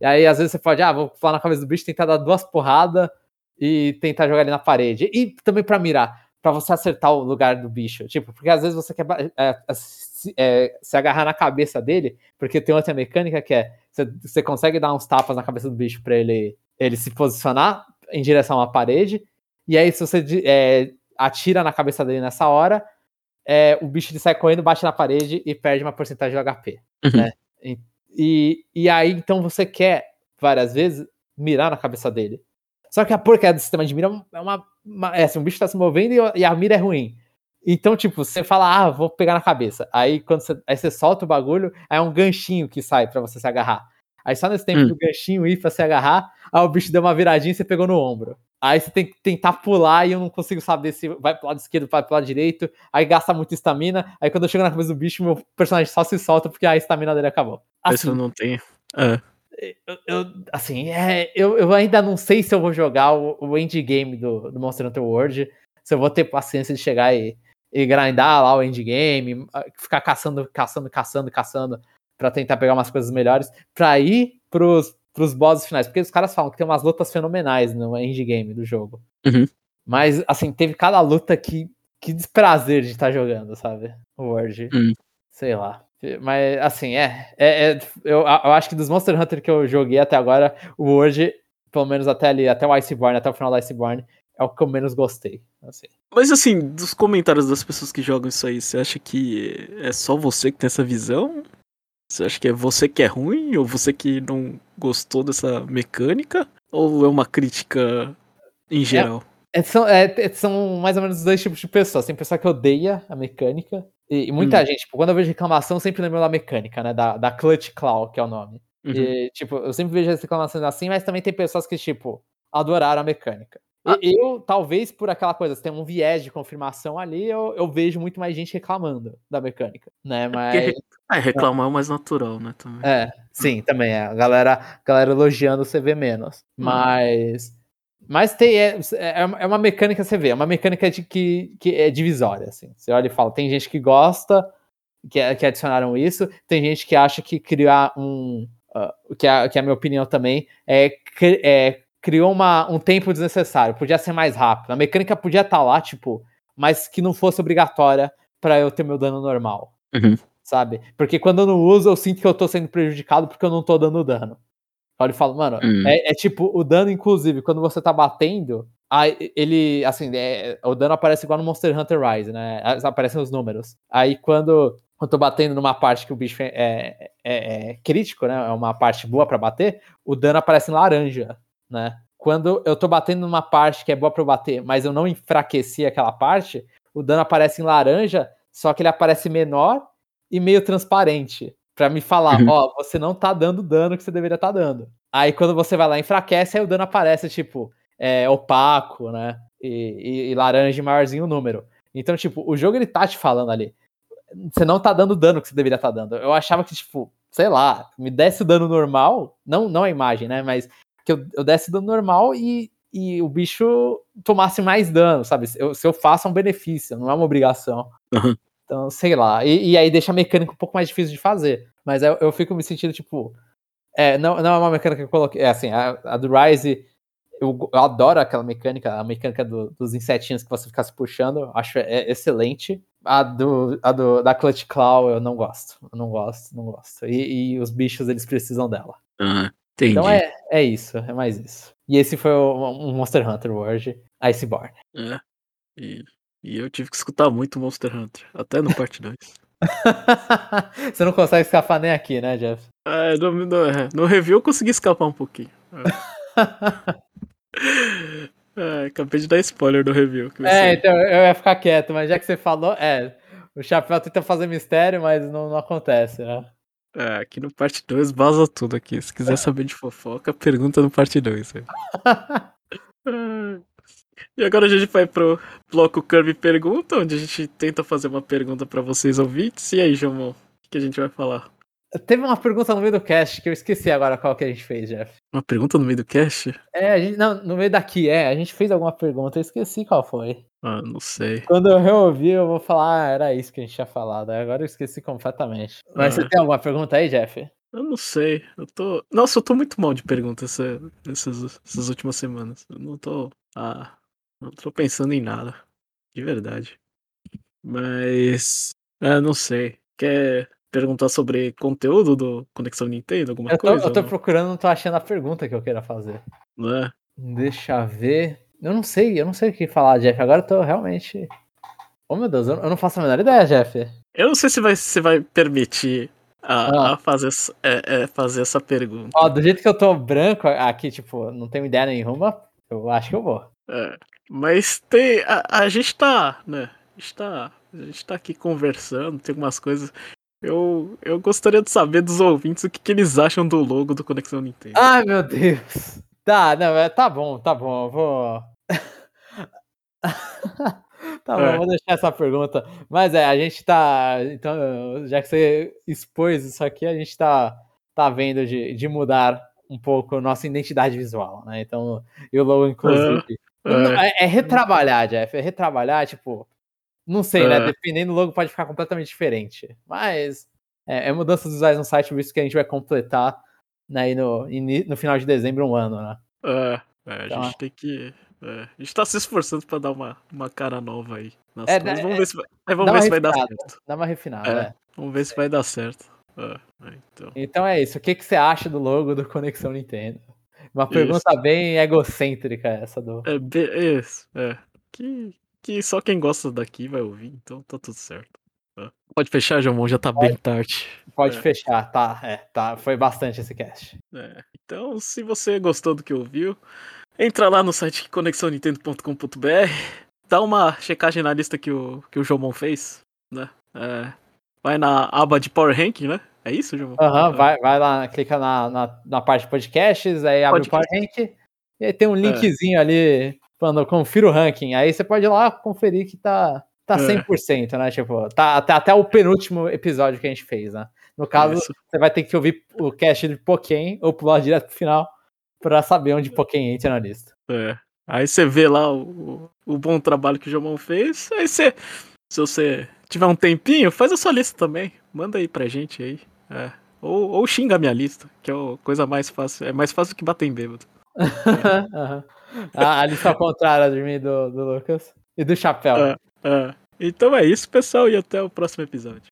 E aí, às vezes, você pode, ah, vou pular na cabeça do bicho, tentar dar duas porradas e tentar jogar ele na parede. E também para mirar, para você acertar o lugar do bicho. Tipo, porque às vezes você quer é, se, é, se, agarrar na cabeça dele, porque tem outra mecânica que é você, você consegue dar uns tapas na cabeça do bicho para ele, ele se posicionar em direção à parede. E aí, se você é, atira na cabeça dele nessa hora, é, o bicho ele sai correndo, bate na parede e perde uma porcentagem de HP. Uhum. Né? E, e, aí, então, você quer várias vezes mirar na cabeça dele. Só que a porcaria do sistema de mira é uma. uma é assim, um bicho tá se movendo e, e, a mira é ruim. Então, tipo, você fala, ah, vou pegar na cabeça. Aí quando você, aí você solta o bagulho, aí é um ganchinho que sai para você se agarrar. Aí só nesse tempo hum. do ganchinho ir pra se agarrar, aí o bicho deu uma viradinha e você pegou no ombro. Aí você tem que tentar pular e eu não consigo saber se vai pro lado esquerdo, vai pro lado direito. Aí gasta muita estamina. Aí quando eu chego na cabeça do bicho, meu personagem só se solta porque a estamina dele acabou. Assim, Esse eu não tenho. É eu, eu, assim, é, eu, eu ainda não sei se eu vou jogar o, o endgame do, do Monster Hunter World, se eu vou ter paciência de chegar e, e grindar lá o endgame, ficar caçando, caçando, caçando, caçando, para tentar pegar umas coisas melhores, pra ir pros, pros bosses finais, porque os caras falam que tem umas lutas fenomenais no endgame do jogo. Uhum. Mas, assim, teve cada luta que, que desprazer de estar tá jogando, sabe? O World. Uhum. Sei lá. Mas, assim, é. é, é eu, eu, acho que dos Monster Hunter que eu joguei até agora, o World, pelo menos até ali, até o Iceborne, até o final do Iceborne, é o que eu menos gostei. Assim. Mas, assim, dos comentários das pessoas que jogam isso aí, você acha que é só você que tem essa visão? Você acha que é você que é ruim? Ou você que não gostou dessa mecânica? Ou é uma crítica em geral? É, é, são, é, são mais ou menos dois tipos de pessoas. Tem pessoa que odeia a mecânica e, e muita hum. gente, tipo, quando eu vejo reclamação, eu sempre lembro da mecânica, né? Da, da Clutch Claw, que é o nome. Uhum. E, tipo, eu sempre vejo as reclamações assim, mas também tem pessoas que, tipo, adoraram a mecânica. Ah. Eu, talvez por aquela coisa, se tem um viés de confirmação ali, eu, eu vejo muito mais gente reclamando da mecânica, né? Mas. É, reclamar é o mais natural, né? Também. É, sim, também é. A galera, a galera elogiando você vê menos. Hum. Mas. Mas tem, é, é, é uma mecânica, você vê, é uma mecânica de, que, que é divisória, assim. Você olha e fala, tem gente que gosta, que, que adicionaram isso, tem gente que acha que criar um. Uh, que, a, que a minha opinião também é, é criou uma, um tempo desnecessário, podia ser mais rápido. A mecânica podia estar tá lá, tipo, mas que não fosse obrigatória para eu ter meu dano normal. Uhum. Sabe? Porque quando eu não uso, eu sinto que eu tô sendo prejudicado porque eu não tô dando dano. Olha e falo, mano, uhum. é, é, tipo, o dano, inclusive, quando você tá batendo, aí ele, assim, é, o dano aparece igual no Monster Hunter Rise, né? Aparecem os números. Aí quando eu tô batendo numa parte que o bicho é, é, é, é crítico, né? É uma parte boa para bater, o dano aparece em laranja né? Quando eu tô batendo numa parte que é boa para eu bater, mas eu não enfraqueci aquela parte, o dano aparece em laranja, só que ele aparece menor e meio transparente, para me falar, uhum. ó, você não tá dando dano que você deveria estar tá dando. Aí quando você vai lá e enfraquece, aí o dano aparece tipo é, opaco, né? E, e, e laranja maiorzinho o número. Então, tipo, o jogo ele tá te falando ali. Você não tá dando dano que você deveria estar tá dando. Eu achava que, tipo, sei lá, me desse o dano normal, não, não a imagem, né? Mas que eu, eu desse dano normal e, e o bicho tomasse mais dano, sabe? Eu, se eu faço é um benefício, não é uma obrigação. Uhum. Então, sei lá. E, e, aí deixa a mecânica um pouco mais difícil de fazer. Mas eu, eu fico me sentindo, tipo. É, não, não é uma mecânica que eu coloquei. É assim, a, a do Rise. Eu, eu, adoro aquela mecânica, a mecânica do, dos insetinhos que você fica se puxando, acho é, excelente. A, do, a do, da Clutch Claw eu não gosto, eu não gosto, não gosto. E, e os bichos eles precisam dela. Uhum. Entendi. Então é, é isso, é mais isso. E esse foi o, um Monster Hunter World Iceborne. É. E, e eu tive que escutar muito Monster Hunter, até no parte 2. Você não consegue escapar nem aqui, né, Jeff? É, no, no, é, no review eu consegui escapar um pouquinho. É. é, acabei de dar spoiler do review. é, então eu ia ficar quieto, mas já que você falou, é. O Chapéu tenta fazer mistério, mas não, não acontece, né? É, aqui no parte 2 vaza tudo aqui. Se quiser saber de fofoca, pergunta no parte 2. e agora a gente vai pro bloco Kirby Pergunta, onde a gente tenta fazer uma pergunta para vocês ouvintes. E aí, João, o que a gente vai falar? Teve uma pergunta no meio do cast que eu esqueci agora qual que a gente fez, Jeff. Uma pergunta no meio do cast? É, gente, não, no meio daqui, é. A gente fez alguma pergunta, eu esqueci qual foi. Ah, não sei. Quando eu reouvi, eu vou falar, ah, era isso que a gente tinha falado. Agora eu esqueci completamente. Mas ah. você tem alguma pergunta aí, Jeff? Eu não sei. Eu tô. Nossa, eu tô muito mal de perguntas essas, essas últimas semanas. Eu não tô. Ah, não tô pensando em nada. De verdade. Mas. Ah, não sei. Quer perguntar sobre conteúdo do Conexão Nintendo, alguma eu tô, coisa? Eu tô procurando, não tô achando a pergunta que eu queira fazer. É. Deixa eu ver. Eu não sei, eu não sei o que falar, Jeff. Agora eu tô realmente. Oh meu Deus, eu não faço a menor ideia, Jeff. Eu não sei se vai, se vai permitir a, ah. a fazer, é, é, fazer essa pergunta. Ó, do jeito que eu tô branco aqui, tipo, não tenho ideia nenhuma, eu acho que eu vou. É, mas tem. A, a gente tá, né? A gente tá, a gente tá aqui conversando, tem algumas coisas. Eu, eu gostaria de saber dos ouvintes o que, que eles acham do logo do Conexão Nintendo. Ai, meu Deus. Tá, não, é, tá bom, tá bom, eu vou. tá bom, é. vou deixar essa pergunta. Mas é, a gente tá. Então, já que você expôs isso aqui, a gente tá, tá vendo de, de mudar um pouco nossa identidade visual, né? Então, e o logo, inclusive. É, é. é, é retrabalhar, Jeff. É retrabalhar, tipo, não sei, né? é. né? Dependendo, o logo pode ficar completamente diferente. Mas é, é mudanças visuais no site, visto que a gente vai completar né, no, no final de dezembro um ano, né? É, é a então, gente tem que. É, a gente tá se esforçando pra dar uma, uma cara nova aí nas é, coisas. Vamos ver se vai, vamos ver se vai dar certo. Dá uma refinada, é, Vamos ver se vai dar certo. então. então é isso. O que, que você acha do logo do Conexão Nintendo? Uma pergunta isso. bem egocêntrica essa do. É, isso, é. Que, que só quem gosta daqui vai ouvir, então tá tudo certo. Tá? Pode fechar, João, já tá pode, bem tarde. Pode é. fechar, tá, é, tá, foi bastante esse cast. É. Então, se você gostou do que ouviu, entra lá no site conexãonintendo.com.br, dá uma checagem na lista que o, que o Jomon fez, né? É, vai na aba de Power Ranking, né? É isso, João? Aham, uhum, vai, vai lá, clica na, na, na parte de podcasts, aí abre Podcast. o Power Rank, e aí tem um é. linkzinho ali falando, confira o ranking. Aí você pode ir lá conferir que tá, tá 100%, é. né? Tipo, tá até, até o penúltimo episódio que a gente fez, né? No caso, Isso. você vai ter que ouvir o cast de Pokémon ou pular direto pro final pra saber onde Pokémon entra na lista. É. Aí você vê lá o, o, bom trabalho que o Jomon fez. Aí você, se você tiver um tempinho, faz a sua lista também. Manda aí pra gente aí. É. Ou, ou xinga a minha lista, que é a coisa mais fácil. É mais fácil que bater em bêbado. uhum. A, a lista ao contrário de mim do, do Lucas. E do Chapéu. É, é. Então é isso, pessoal, e até o próximo episódio.